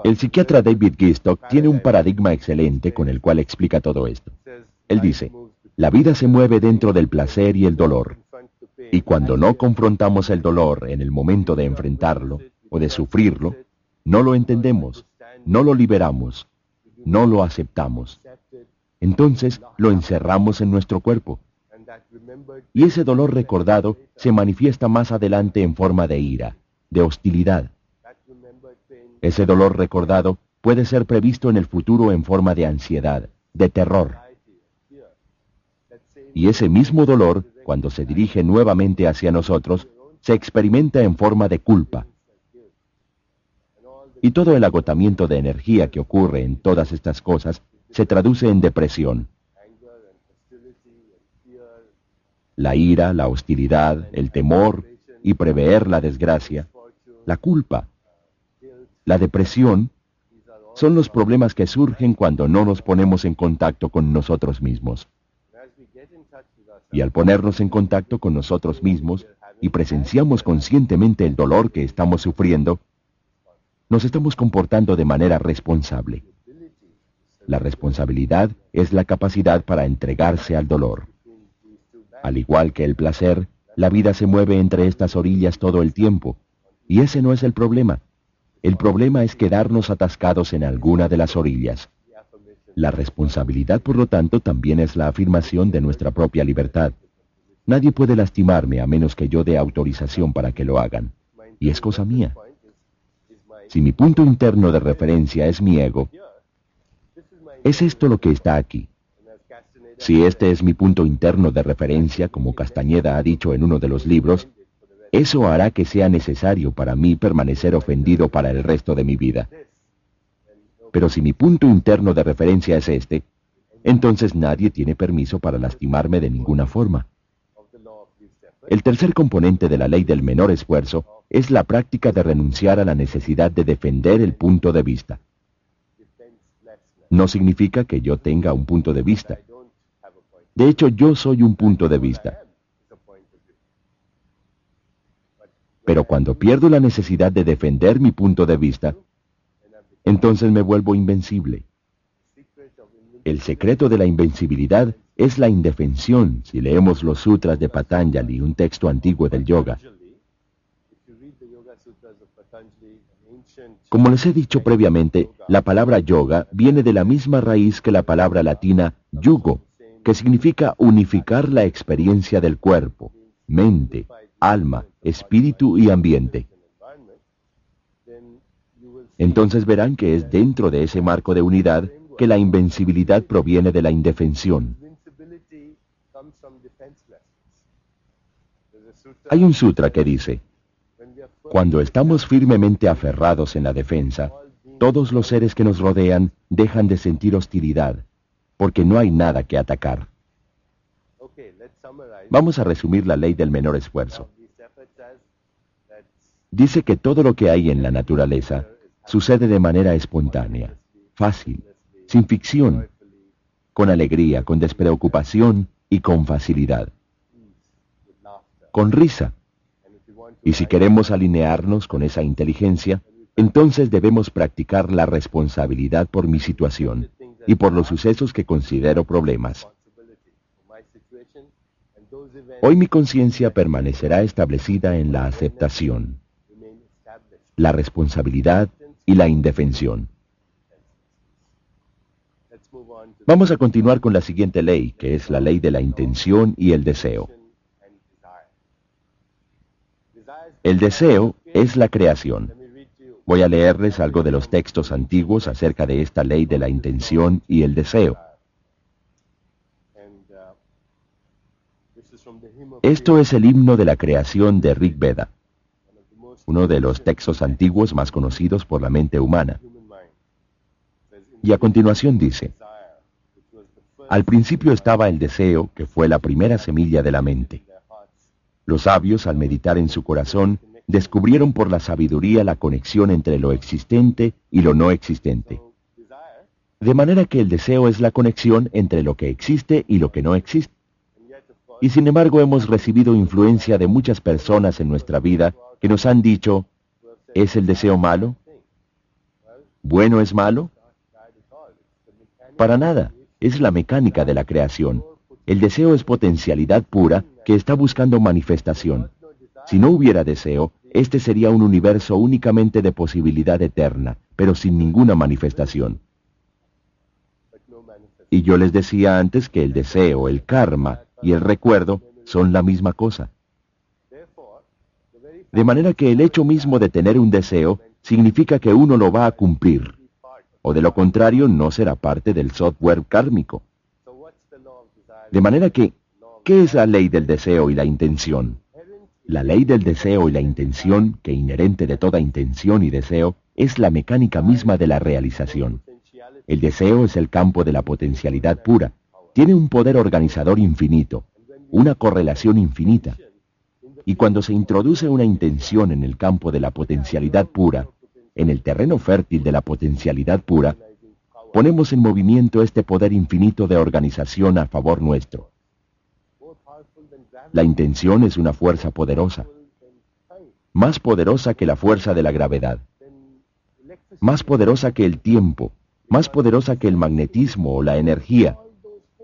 El psiquiatra David Gistock tiene un paradigma excelente con el cual explica todo esto. Él dice, la vida se mueve dentro del placer y el dolor. Y cuando no confrontamos el dolor en el momento de enfrentarlo o de sufrirlo, no lo entendemos, no lo liberamos, no lo aceptamos. Entonces lo encerramos en nuestro cuerpo. Y ese dolor recordado se manifiesta más adelante en forma de ira, de hostilidad, ese dolor recordado puede ser previsto en el futuro en forma de ansiedad, de terror. Y ese mismo dolor, cuando se dirige nuevamente hacia nosotros, se experimenta en forma de culpa. Y todo el agotamiento de energía que ocurre en todas estas cosas se traduce en depresión. La ira, la hostilidad, el temor y prever la desgracia, la culpa, la depresión son los problemas que surgen cuando no nos ponemos en contacto con nosotros mismos. Y al ponernos en contacto con nosotros mismos y presenciamos conscientemente el dolor que estamos sufriendo, nos estamos comportando de manera responsable. La responsabilidad es la capacidad para entregarse al dolor. Al igual que el placer, la vida se mueve entre estas orillas todo el tiempo, y ese no es el problema. El problema es quedarnos atascados en alguna de las orillas. La responsabilidad, por lo tanto, también es la afirmación de nuestra propia libertad. Nadie puede lastimarme a menos que yo dé autorización para que lo hagan. Y es cosa mía. Si mi punto interno de referencia es mi ego, Es esto lo que está aquí. Si este es mi punto interno de referencia, como Castañeda ha dicho en uno de los libros, eso hará que sea necesario para mí permanecer ofendido para el resto de mi vida. Pero si mi punto interno de referencia es este, entonces nadie tiene permiso para lastimarme de ninguna forma. El tercer componente de la ley del menor esfuerzo es la práctica de renunciar a la necesidad de defender el punto de vista. No significa que yo tenga un punto de vista. De hecho, yo soy un punto de vista. Pero cuando pierdo la necesidad de defender mi punto de vista, entonces me vuelvo invencible. El secreto de la invencibilidad es la indefensión, si leemos los sutras de Patanjali, un texto antiguo del yoga. Como les he dicho previamente, la palabra yoga viene de la misma raíz que la palabra latina yugo, que significa unificar la experiencia del cuerpo, mente, alma, espíritu y ambiente. Entonces verán que es dentro de ese marco de unidad que la invencibilidad proviene de la indefensión. Hay un sutra que dice, cuando estamos firmemente aferrados en la defensa, todos los seres que nos rodean dejan de sentir hostilidad, porque no hay nada que atacar. Vamos a resumir la ley del menor esfuerzo. Dice que todo lo que hay en la naturaleza sucede de manera espontánea, fácil, sin ficción, con alegría, con despreocupación y con facilidad. Con risa. Y si queremos alinearnos con esa inteligencia, entonces debemos practicar la responsabilidad por mi situación y por los sucesos que considero problemas. Hoy mi conciencia permanecerá establecida en la aceptación, la responsabilidad y la indefensión. Vamos a continuar con la siguiente ley, que es la ley de la intención y el deseo. El deseo es la creación. Voy a leerles algo de los textos antiguos acerca de esta ley de la intención y el deseo. Esto es el himno de la creación de Rig Veda, uno de los textos antiguos más conocidos por la mente humana. Y a continuación dice, al principio estaba el deseo, que fue la primera semilla de la mente. Los sabios, al meditar en su corazón, descubrieron por la sabiduría la conexión entre lo existente y lo no existente. De manera que el deseo es la conexión entre lo que existe y lo que no existe. Y sin embargo hemos recibido influencia de muchas personas en nuestra vida que nos han dicho, ¿es el deseo malo? ¿Bueno es malo? Para nada, es la mecánica de la creación. El deseo es potencialidad pura que está buscando manifestación. Si no hubiera deseo, este sería un universo únicamente de posibilidad eterna, pero sin ninguna manifestación. Y yo les decía antes que el deseo, el karma, y el recuerdo son la misma cosa. De manera que el hecho mismo de tener un deseo significa que uno lo va a cumplir, o de lo contrario no será parte del software kármico. De manera que, ¿qué es la ley del deseo y la intención? La ley del deseo y la intención, que inherente de toda intención y deseo, es la mecánica misma de la realización. El deseo es el campo de la potencialidad pura, tiene un poder organizador infinito, una correlación infinita. Y cuando se introduce una intención en el campo de la potencialidad pura, en el terreno fértil de la potencialidad pura, ponemos en movimiento este poder infinito de organización a favor nuestro. La intención es una fuerza poderosa, más poderosa que la fuerza de la gravedad, más poderosa que el tiempo, más poderosa que el magnetismo o la energía,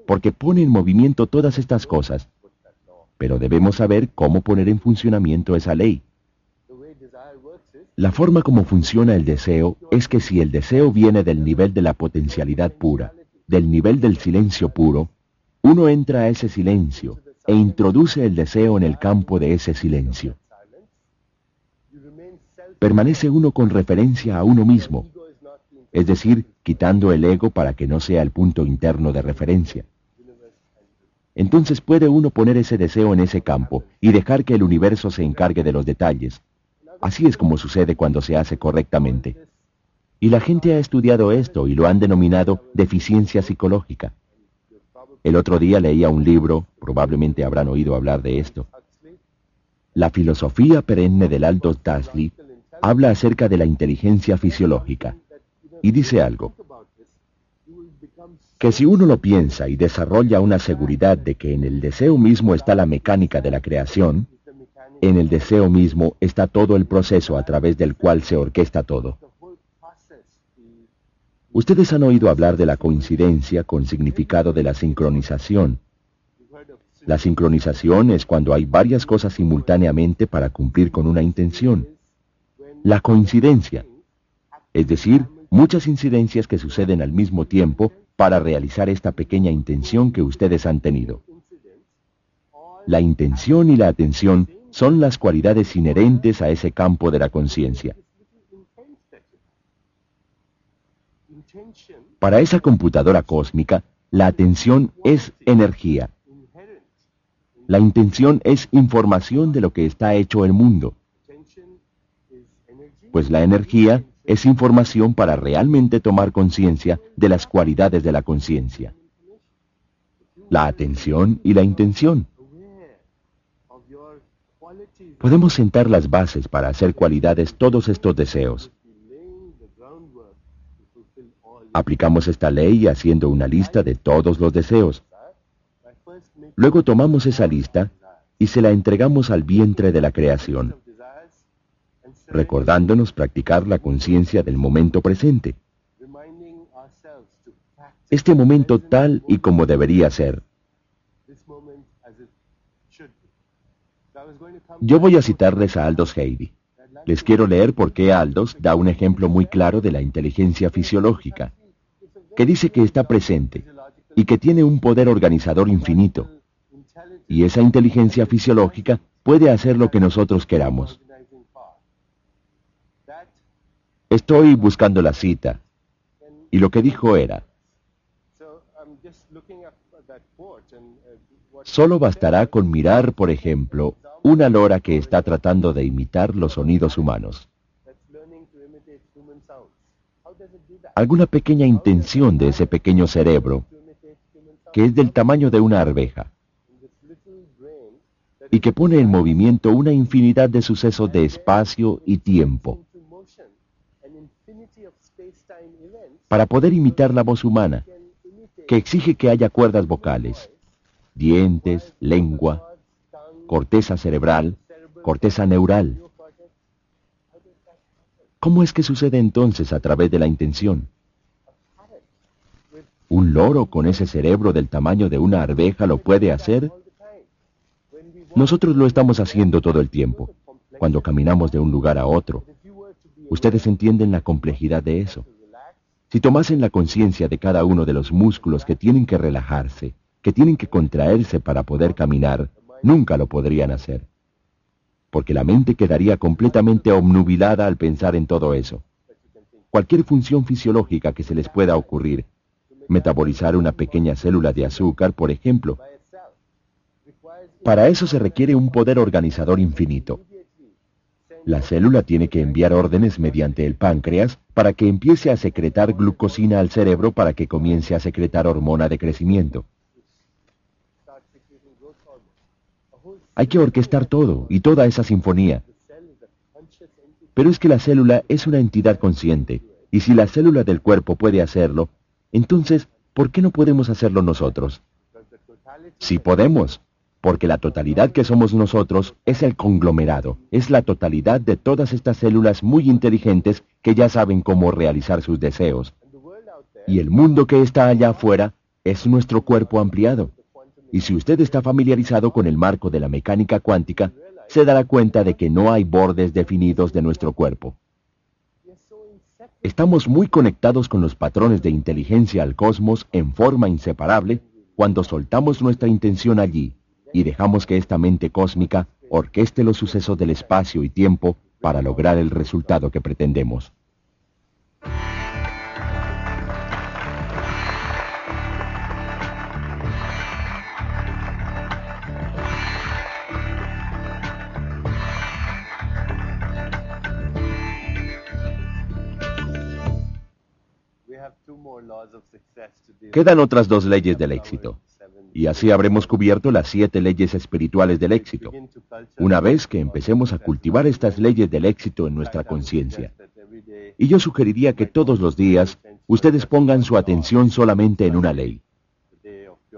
porque pone en movimiento todas estas cosas. Pero debemos saber cómo poner en funcionamiento esa ley. La forma como funciona el deseo es que si el deseo viene del nivel de la potencialidad pura, del nivel del silencio puro, uno entra a ese silencio e introduce el deseo en el campo de ese silencio. Permanece uno con referencia a uno mismo, es decir, quitando el ego para que no sea el punto interno de referencia. Entonces puede uno poner ese deseo en ese campo y dejar que el universo se encargue de los detalles. Así es como sucede cuando se hace correctamente. Y la gente ha estudiado esto y lo han denominado deficiencia psicológica. El otro día leía un libro, probablemente habrán oído hablar de esto. La filosofía perenne del Aldo Tasli habla acerca de la inteligencia fisiológica y dice algo, que si uno lo piensa y desarrolla una seguridad de que en el deseo mismo está la mecánica de la creación, en el deseo mismo está todo el proceso a través del cual se orquesta todo. Ustedes han oído hablar de la coincidencia con significado de la sincronización. La sincronización es cuando hay varias cosas simultáneamente para cumplir con una intención. La coincidencia, es decir, muchas incidencias que suceden al mismo tiempo para realizar esta pequeña intención que ustedes han tenido. La intención y la atención son las cualidades inherentes a ese campo de la conciencia. Para esa computadora cósmica, la atención es energía. La intención es información de lo que está hecho el mundo. Pues la energía es información para realmente tomar conciencia de las cualidades de la conciencia. La atención y la intención. Podemos sentar las bases para hacer cualidades todos estos deseos. Aplicamos esta ley haciendo una lista de todos los deseos. Luego tomamos esa lista y se la entregamos al vientre de la creación recordándonos practicar la conciencia del momento presente. Este momento tal y como debería ser. Yo voy a citarles a Aldous Heidi. Les quiero leer por qué Aldous da un ejemplo muy claro de la inteligencia fisiológica, que dice que está presente y que tiene un poder organizador infinito. Y esa inteligencia fisiológica puede hacer lo que nosotros queramos. Estoy buscando la cita. Y lo que dijo era, solo bastará con mirar, por ejemplo, una lora que está tratando de imitar los sonidos humanos. Alguna pequeña intención de ese pequeño cerebro, que es del tamaño de una arveja, y que pone en movimiento una infinidad de sucesos de espacio y tiempo para poder imitar la voz humana, que exige que haya cuerdas vocales, dientes, lengua, corteza cerebral, corteza neural. ¿Cómo es que sucede entonces a través de la intención? ¿Un loro con ese cerebro del tamaño de una arveja lo puede hacer? Nosotros lo estamos haciendo todo el tiempo, cuando caminamos de un lugar a otro. Ustedes entienden la complejidad de eso. Si tomasen la conciencia de cada uno de los músculos que tienen que relajarse, que tienen que contraerse para poder caminar, nunca lo podrían hacer. Porque la mente quedaría completamente obnubilada al pensar en todo eso. Cualquier función fisiológica que se les pueda ocurrir, metabolizar una pequeña célula de azúcar, por ejemplo, para eso se requiere un poder organizador infinito. La célula tiene que enviar órdenes mediante el páncreas para que empiece a secretar glucosina al cerebro para que comience a secretar hormona de crecimiento. Hay que orquestar todo y toda esa sinfonía. Pero es que la célula es una entidad consciente, y si la célula del cuerpo puede hacerlo, entonces, ¿por qué no podemos hacerlo nosotros? Si podemos, porque la totalidad que somos nosotros es el conglomerado, es la totalidad de todas estas células muy inteligentes que ya saben cómo realizar sus deseos. Y el mundo que está allá afuera es nuestro cuerpo ampliado. Y si usted está familiarizado con el marco de la mecánica cuántica, se dará cuenta de que no hay bordes definidos de nuestro cuerpo. Estamos muy conectados con los patrones de inteligencia al cosmos en forma inseparable cuando soltamos nuestra intención allí y dejamos que esta mente cósmica orqueste los sucesos del espacio y tiempo para lograr el resultado que pretendemos. Quedan otras dos leyes del éxito. Y así habremos cubierto las siete leyes espirituales del éxito, una vez que empecemos a cultivar estas leyes del éxito en nuestra conciencia. Y yo sugeriría que todos los días ustedes pongan su atención solamente en una ley.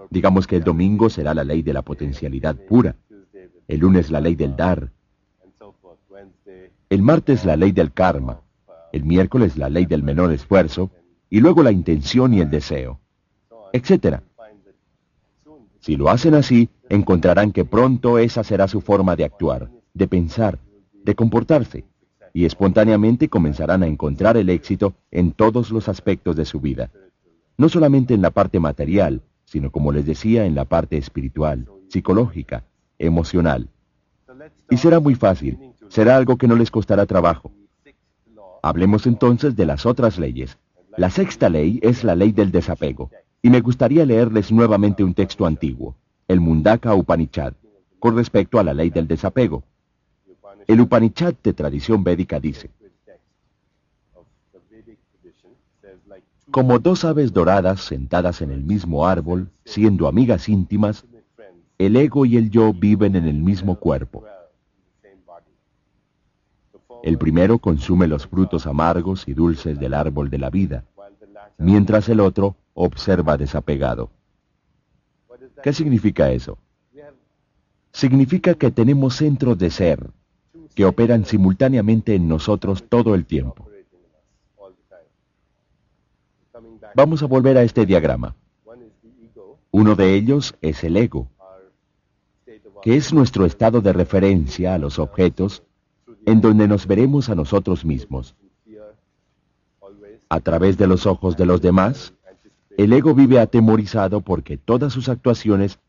Digamos que el domingo será la ley de la potencialidad pura, el lunes la ley del dar, el martes la ley del karma, el miércoles la ley del menor esfuerzo, y luego la intención y el deseo, etc. Si lo hacen así, encontrarán que pronto esa será su forma de actuar, de pensar, de comportarse, y espontáneamente comenzarán a encontrar el éxito en todos los aspectos de su vida, no solamente en la parte material, sino como les decía, en la parte espiritual, psicológica, emocional. Y será muy fácil, será algo que no les costará trabajo. Hablemos entonces de las otras leyes. La sexta ley es la ley del desapego. Y me gustaría leerles nuevamente un texto antiguo, el Mundaka Upanishad, con respecto a la ley del desapego. El Upanishad de tradición védica dice, como dos aves doradas sentadas en el mismo árbol, siendo amigas íntimas, el ego y el yo viven en el mismo cuerpo. El primero consume los frutos amargos y dulces del árbol de la vida, mientras el otro observa desapegado. ¿Qué significa eso? Significa que tenemos centros de ser que operan simultáneamente en nosotros todo el tiempo. Vamos a volver a este diagrama. Uno de ellos es el ego, que es nuestro estado de referencia a los objetos en donde nos veremos a nosotros mismos. A través de los ojos de los demás, el ego vive atemorizado porque todas sus actuaciones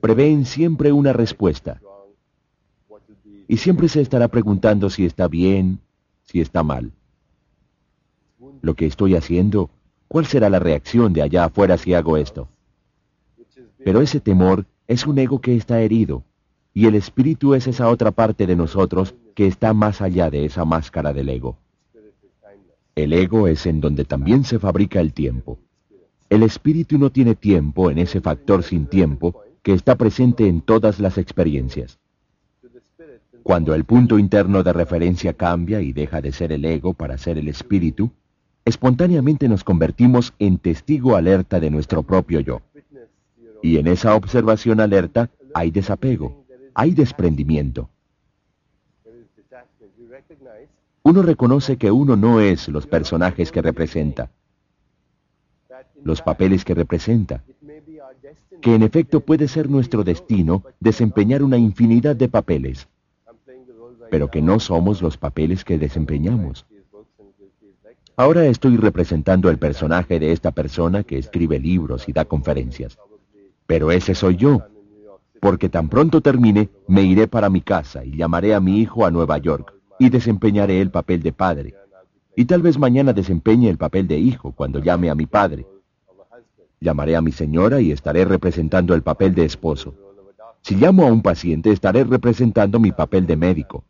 prevén siempre una respuesta. Y siempre se estará preguntando si está bien, si está mal. Lo que estoy haciendo, ¿cuál será la reacción de allá afuera si hago esto? Pero ese temor es un ego que está herido, y el espíritu es esa otra parte de nosotros que está más allá de esa máscara del ego. El ego es en donde también se fabrica el tiempo. El espíritu no tiene tiempo en ese factor sin tiempo que está presente en todas las experiencias. Cuando el punto interno de referencia cambia y deja de ser el ego para ser el espíritu, espontáneamente nos convertimos en testigo alerta de nuestro propio yo. Y en esa observación alerta hay desapego, hay desprendimiento. Uno reconoce que uno no es los personajes que representa, los papeles que representa, que en efecto puede ser nuestro destino desempeñar una infinidad de papeles, pero que no somos los papeles que desempeñamos. Ahora estoy representando el personaje de esta persona que escribe libros y da conferencias, pero ese soy yo, porque tan pronto termine, me iré para mi casa y llamaré a mi hijo a Nueva York y desempeñaré el papel de padre. Y tal vez mañana desempeñe el papel de hijo cuando llame a mi padre. Llamaré a mi señora y estaré representando el papel de esposo. Si llamo a un paciente, estaré representando mi papel de médico.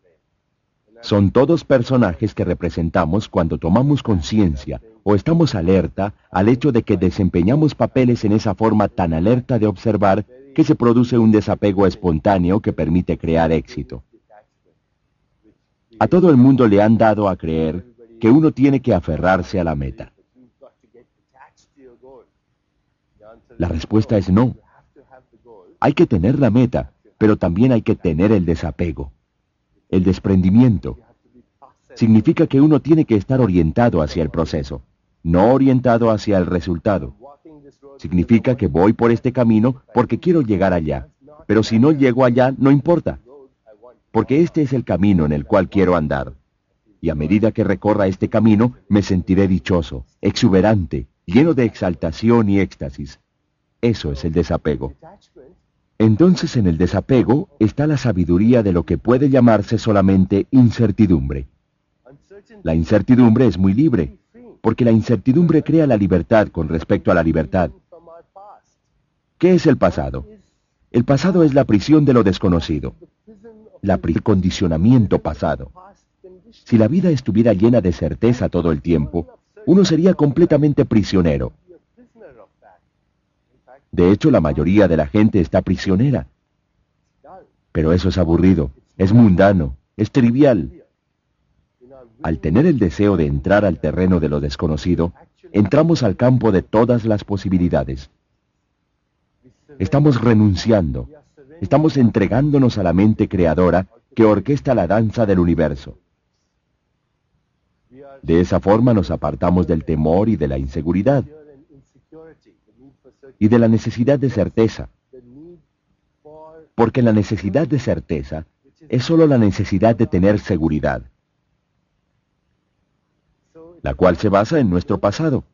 Son todos personajes que representamos cuando tomamos conciencia o estamos alerta al hecho de que desempeñamos papeles en esa forma tan alerta de observar que se produce un desapego espontáneo que permite crear éxito. A todo el mundo le han dado a creer que uno tiene que aferrarse a la meta. La respuesta es no. Hay que tener la meta, pero también hay que tener el desapego. El desprendimiento significa que uno tiene que estar orientado hacia el proceso, no orientado hacia el resultado. Significa que voy por este camino porque quiero llegar allá, pero si no llego allá, no importa porque este es el camino en el cual quiero andar. Y a medida que recorra este camino, me sentiré dichoso, exuberante, lleno de exaltación y éxtasis. Eso es el desapego. Entonces en el desapego está la sabiduría de lo que puede llamarse solamente incertidumbre. La incertidumbre es muy libre, porque la incertidumbre crea la libertad con respecto a la libertad. ¿Qué es el pasado? El pasado es la prisión de lo desconocido la condicionamiento pasado. Si la vida estuviera llena de certeza todo el tiempo, Uno sería completamente prisionero. De hecho, la mayoría de la gente está prisionera. Pero eso es aburrido, es mundano, es trivial. Al tener el deseo de entrar al terreno de lo desconocido, entramos al campo de todas las posibilidades. Estamos renunciando, estamos entregándonos a la mente creadora que orquesta la danza del universo. De esa forma nos apartamos del temor y de la inseguridad y de la necesidad de certeza, porque la necesidad de certeza es sólo la necesidad de tener seguridad, la cual se basa en nuestro pasado.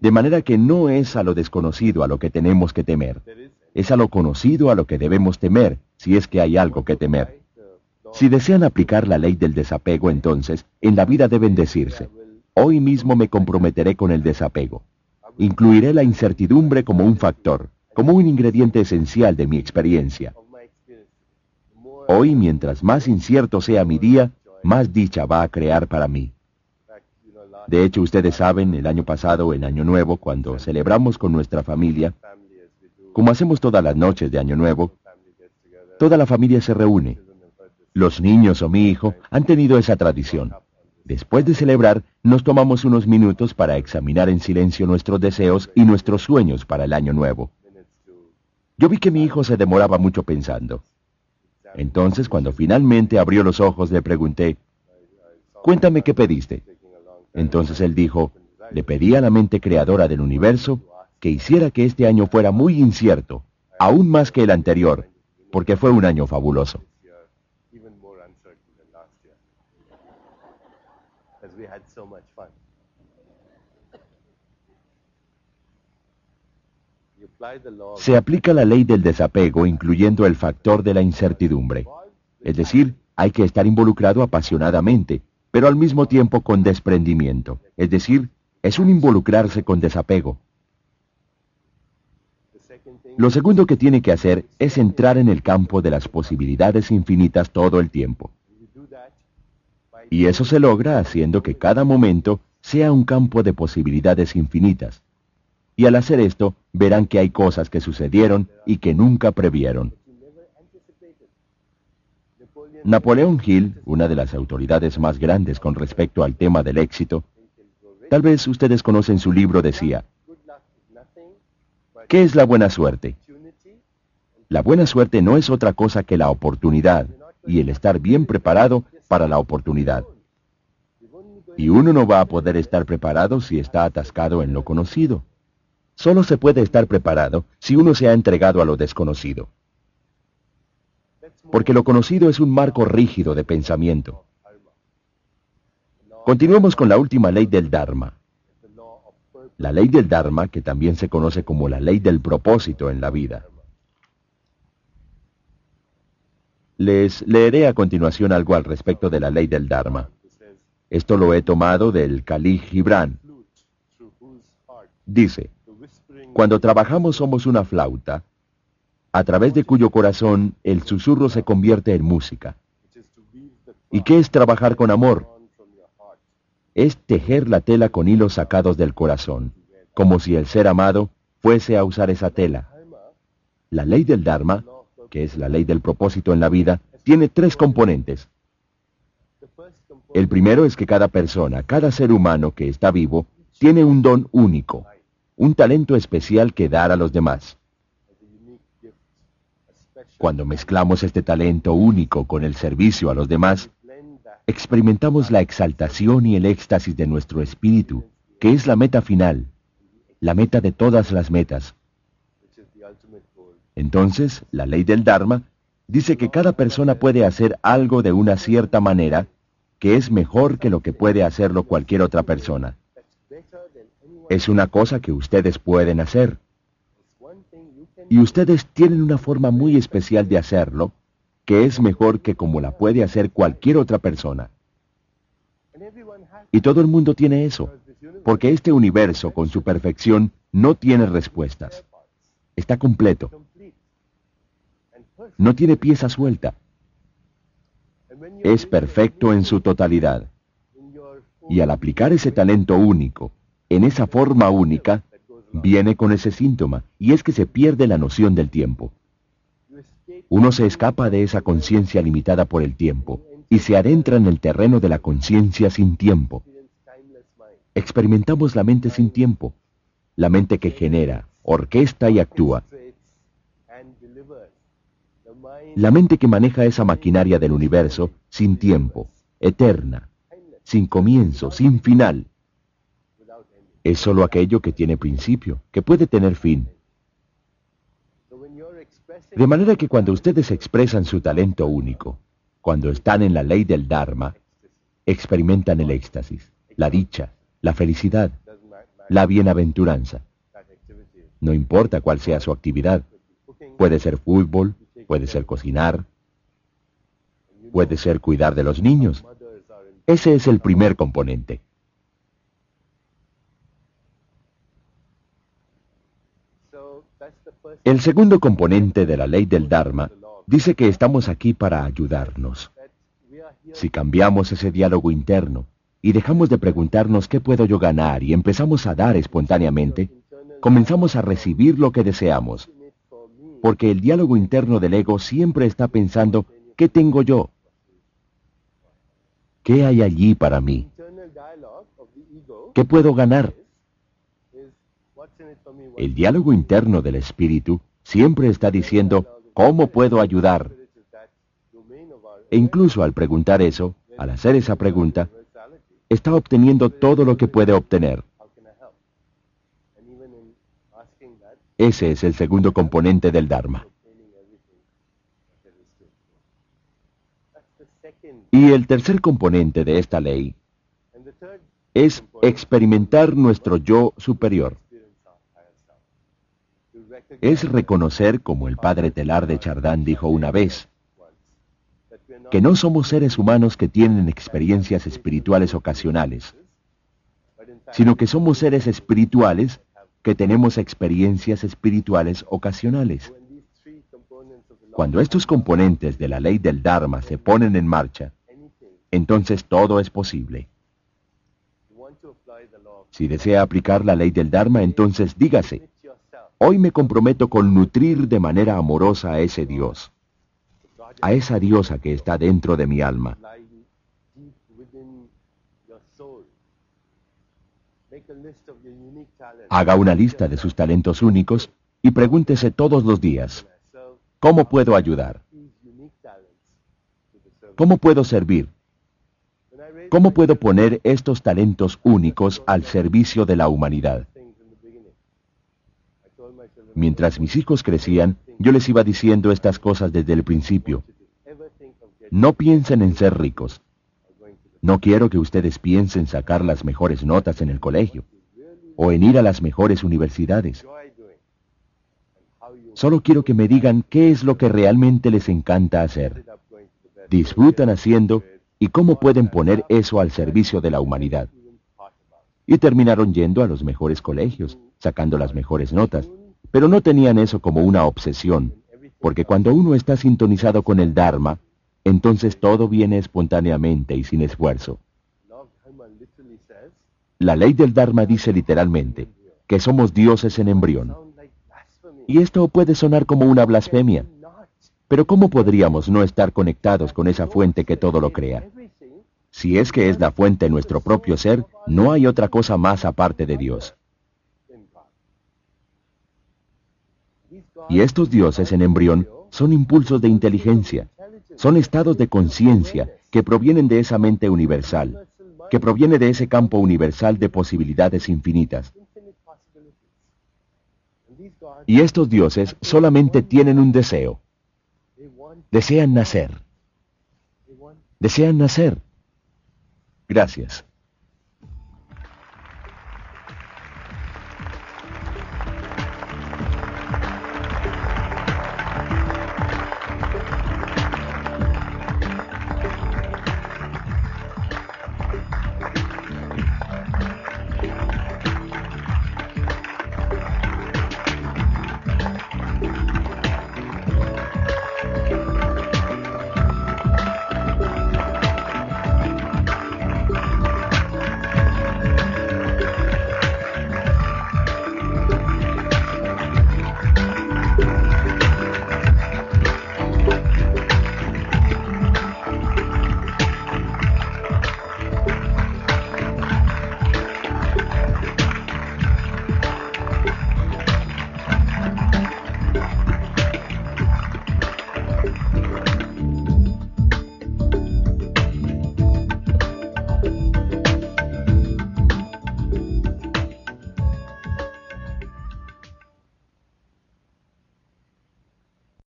De manera que no es a lo desconocido a lo que tenemos que temer, es a lo conocido a lo que debemos temer, si es que hay algo que temer. Si desean aplicar la ley del desapego, entonces, en la vida deben decirse, hoy mismo me comprometeré con el desapego. Incluiré la incertidumbre como un factor, como un ingrediente esencial de mi experiencia. Hoy, mientras más incierto sea mi día, más dicha va a crear para mí. De hecho, ustedes saben, el año pasado, en Año Nuevo, cuando celebramos con nuestra familia, como hacemos todas las noches de Año Nuevo, toda la familia se reúne. Los niños o mi hijo han tenido esa tradición. Después de celebrar, nos tomamos unos minutos para examinar en silencio nuestros deseos y nuestros sueños para el Año Nuevo. Yo vi que mi hijo se demoraba mucho pensando. Entonces, cuando finalmente abrió los ojos, le pregunté, cuéntame qué pediste. Entonces él dijo, le pedí a la mente creadora del universo que hiciera que este año fuera muy incierto, aún más que el anterior, porque fue un año fabuloso. Se aplica la ley del desapego incluyendo el factor de la incertidumbre. Es decir, hay que estar involucrado apasionadamente, pero al mismo tiempo con desprendimiento. Es decir, es un involucrarse con desapego. Lo segundo que tiene que hacer es entrar en el campo de las posibilidades infinitas todo el tiempo. Y eso se logra haciendo que cada momento sea un campo de posibilidades infinitas. Y al hacer esto, verán que hay cosas que sucedieron y que nunca previeron. Napoleón Hill, una de las autoridades más grandes con respecto al tema del éxito, tal vez ustedes conocen su libro, decía, ¿qué es la buena suerte? La buena suerte no es otra cosa que la oportunidad y el estar bien preparado para la oportunidad. Y uno no va a poder estar preparado si está atascado en lo conocido. Solo se puede estar preparado si uno se ha entregado a lo desconocido porque lo conocido es un marco rígido de pensamiento. Continuemos con la última ley del Dharma. La ley del Dharma, que también se conoce como la ley del propósito en la vida. Les leeré a continuación algo al respecto de la ley del Dharma. Esto lo he tomado del Kali Gibran. Dice, cuando trabajamos somos una flauta a través de cuyo corazón el susurro se convierte en música. ¿Y qué es trabajar con amor? Es tejer la tela con hilos sacados del corazón, como si el ser amado fuese a usar esa tela. La ley del Dharma, que es la ley del propósito en la vida, tiene tres componentes. El primero es que cada persona, cada ser humano que está vivo, tiene un don único, un talento especial que dar a los demás. Cuando mezclamos este talento único con el servicio a los demás, experimentamos la exaltación y el éxtasis de nuestro espíritu, que es la meta final, la meta de todas las metas. Entonces, la ley del Dharma dice que cada persona puede hacer algo de una cierta manera que es mejor que lo que puede hacerlo cualquier otra persona. Es una cosa que ustedes pueden hacer. Y ustedes tienen una forma muy especial de hacerlo, que es mejor que como la puede hacer cualquier otra persona. Y todo el mundo tiene eso, porque este universo con su perfección no tiene respuestas. Está completo. No tiene pieza suelta. Es perfecto en su totalidad. Y al aplicar ese talento único, en esa forma única, viene con ese síntoma, y es que se pierde la noción del tiempo. Uno se escapa de esa conciencia limitada por el tiempo y se adentra en el terreno de la conciencia sin tiempo. Experimentamos la mente sin tiempo, la mente que genera, orquesta y actúa. La mente que maneja esa maquinaria del universo sin tiempo, eterna, sin comienzo, sin final. Es sólo aquello que tiene principio, que puede tener fin. De manera que cuando ustedes expresan su talento único, cuando están en la ley del Dharma, experimentan el éxtasis, la dicha, la felicidad, la bienaventuranza. No importa cuál sea su actividad. Puede ser fútbol, puede ser cocinar, puede ser cuidar de los niños. Ese es el primer componente. El segundo componente de la ley del Dharma dice que estamos aquí para ayudarnos. Si cambiamos ese diálogo interno y dejamos de preguntarnos qué puedo yo ganar y empezamos a dar espontáneamente, comenzamos a recibir lo que deseamos. Porque el diálogo interno del ego siempre está pensando, ¿qué tengo yo? ¿Qué hay allí para mí? ¿Qué puedo ganar? El diálogo interno del espíritu siempre está diciendo, ¿cómo puedo ayudar? E incluso al preguntar eso, al hacer esa pregunta, está obteniendo todo lo que puede obtener. Ese es el segundo componente del Dharma. Y el tercer componente de esta ley es experimentar nuestro yo superior. Es reconocer, como el padre Telar de Chardán dijo una vez, que no somos seres humanos que tienen experiencias espirituales ocasionales, sino que somos seres espirituales que tenemos experiencias espirituales ocasionales. Cuando estos componentes de la ley del Dharma se ponen en marcha, entonces todo es posible. Si desea aplicar la ley del Dharma, entonces dígase, hoy me comprometo con nutrir de manera amorosa a ese Dios a esa diosa que está dentro de mi alma. Haga una lista de sus talentos únicos y pregúntese todos los días, ¿cómo puedo ayudar? ¿Cómo puedo servir? ¿Cómo puedo poner estos talentos únicos al servicio de la humanidad? Mientras mis hijos crecían, yo les iba diciendo estas cosas desde el principio. No piensen en ser ricos. No quiero que ustedes piensen sacar las mejores notas en el colegio o en ir a las mejores universidades. Solo quiero que me digan qué es lo que realmente les encanta hacer. Disfrutan haciendo y cómo pueden poner eso al servicio de la humanidad. Y terminaron yendo a los mejores colegios, sacando las mejores notas, pero no tenían eso como una obsesión, porque cuando uno está sintonizado con el Dharma, entonces todo viene espontáneamente y sin esfuerzo. La ley del Dharma dice literalmente que somos dioses en embrión. Y esto puede sonar como una blasfemia, pero ¿cómo podríamos no estar conectados con esa fuente que todo lo crea? Si es que es la fuente de nuestro propio ser, no hay otra cosa más aparte de Dios. Y estos dioses en embrión son impulsos de inteligencia, son estados de conciencia que provienen de esa mente universal, que proviene de ese campo universal de posibilidades infinitas. Y estos dioses solamente tienen un deseo. Desean nacer. Desean nacer. Gracias.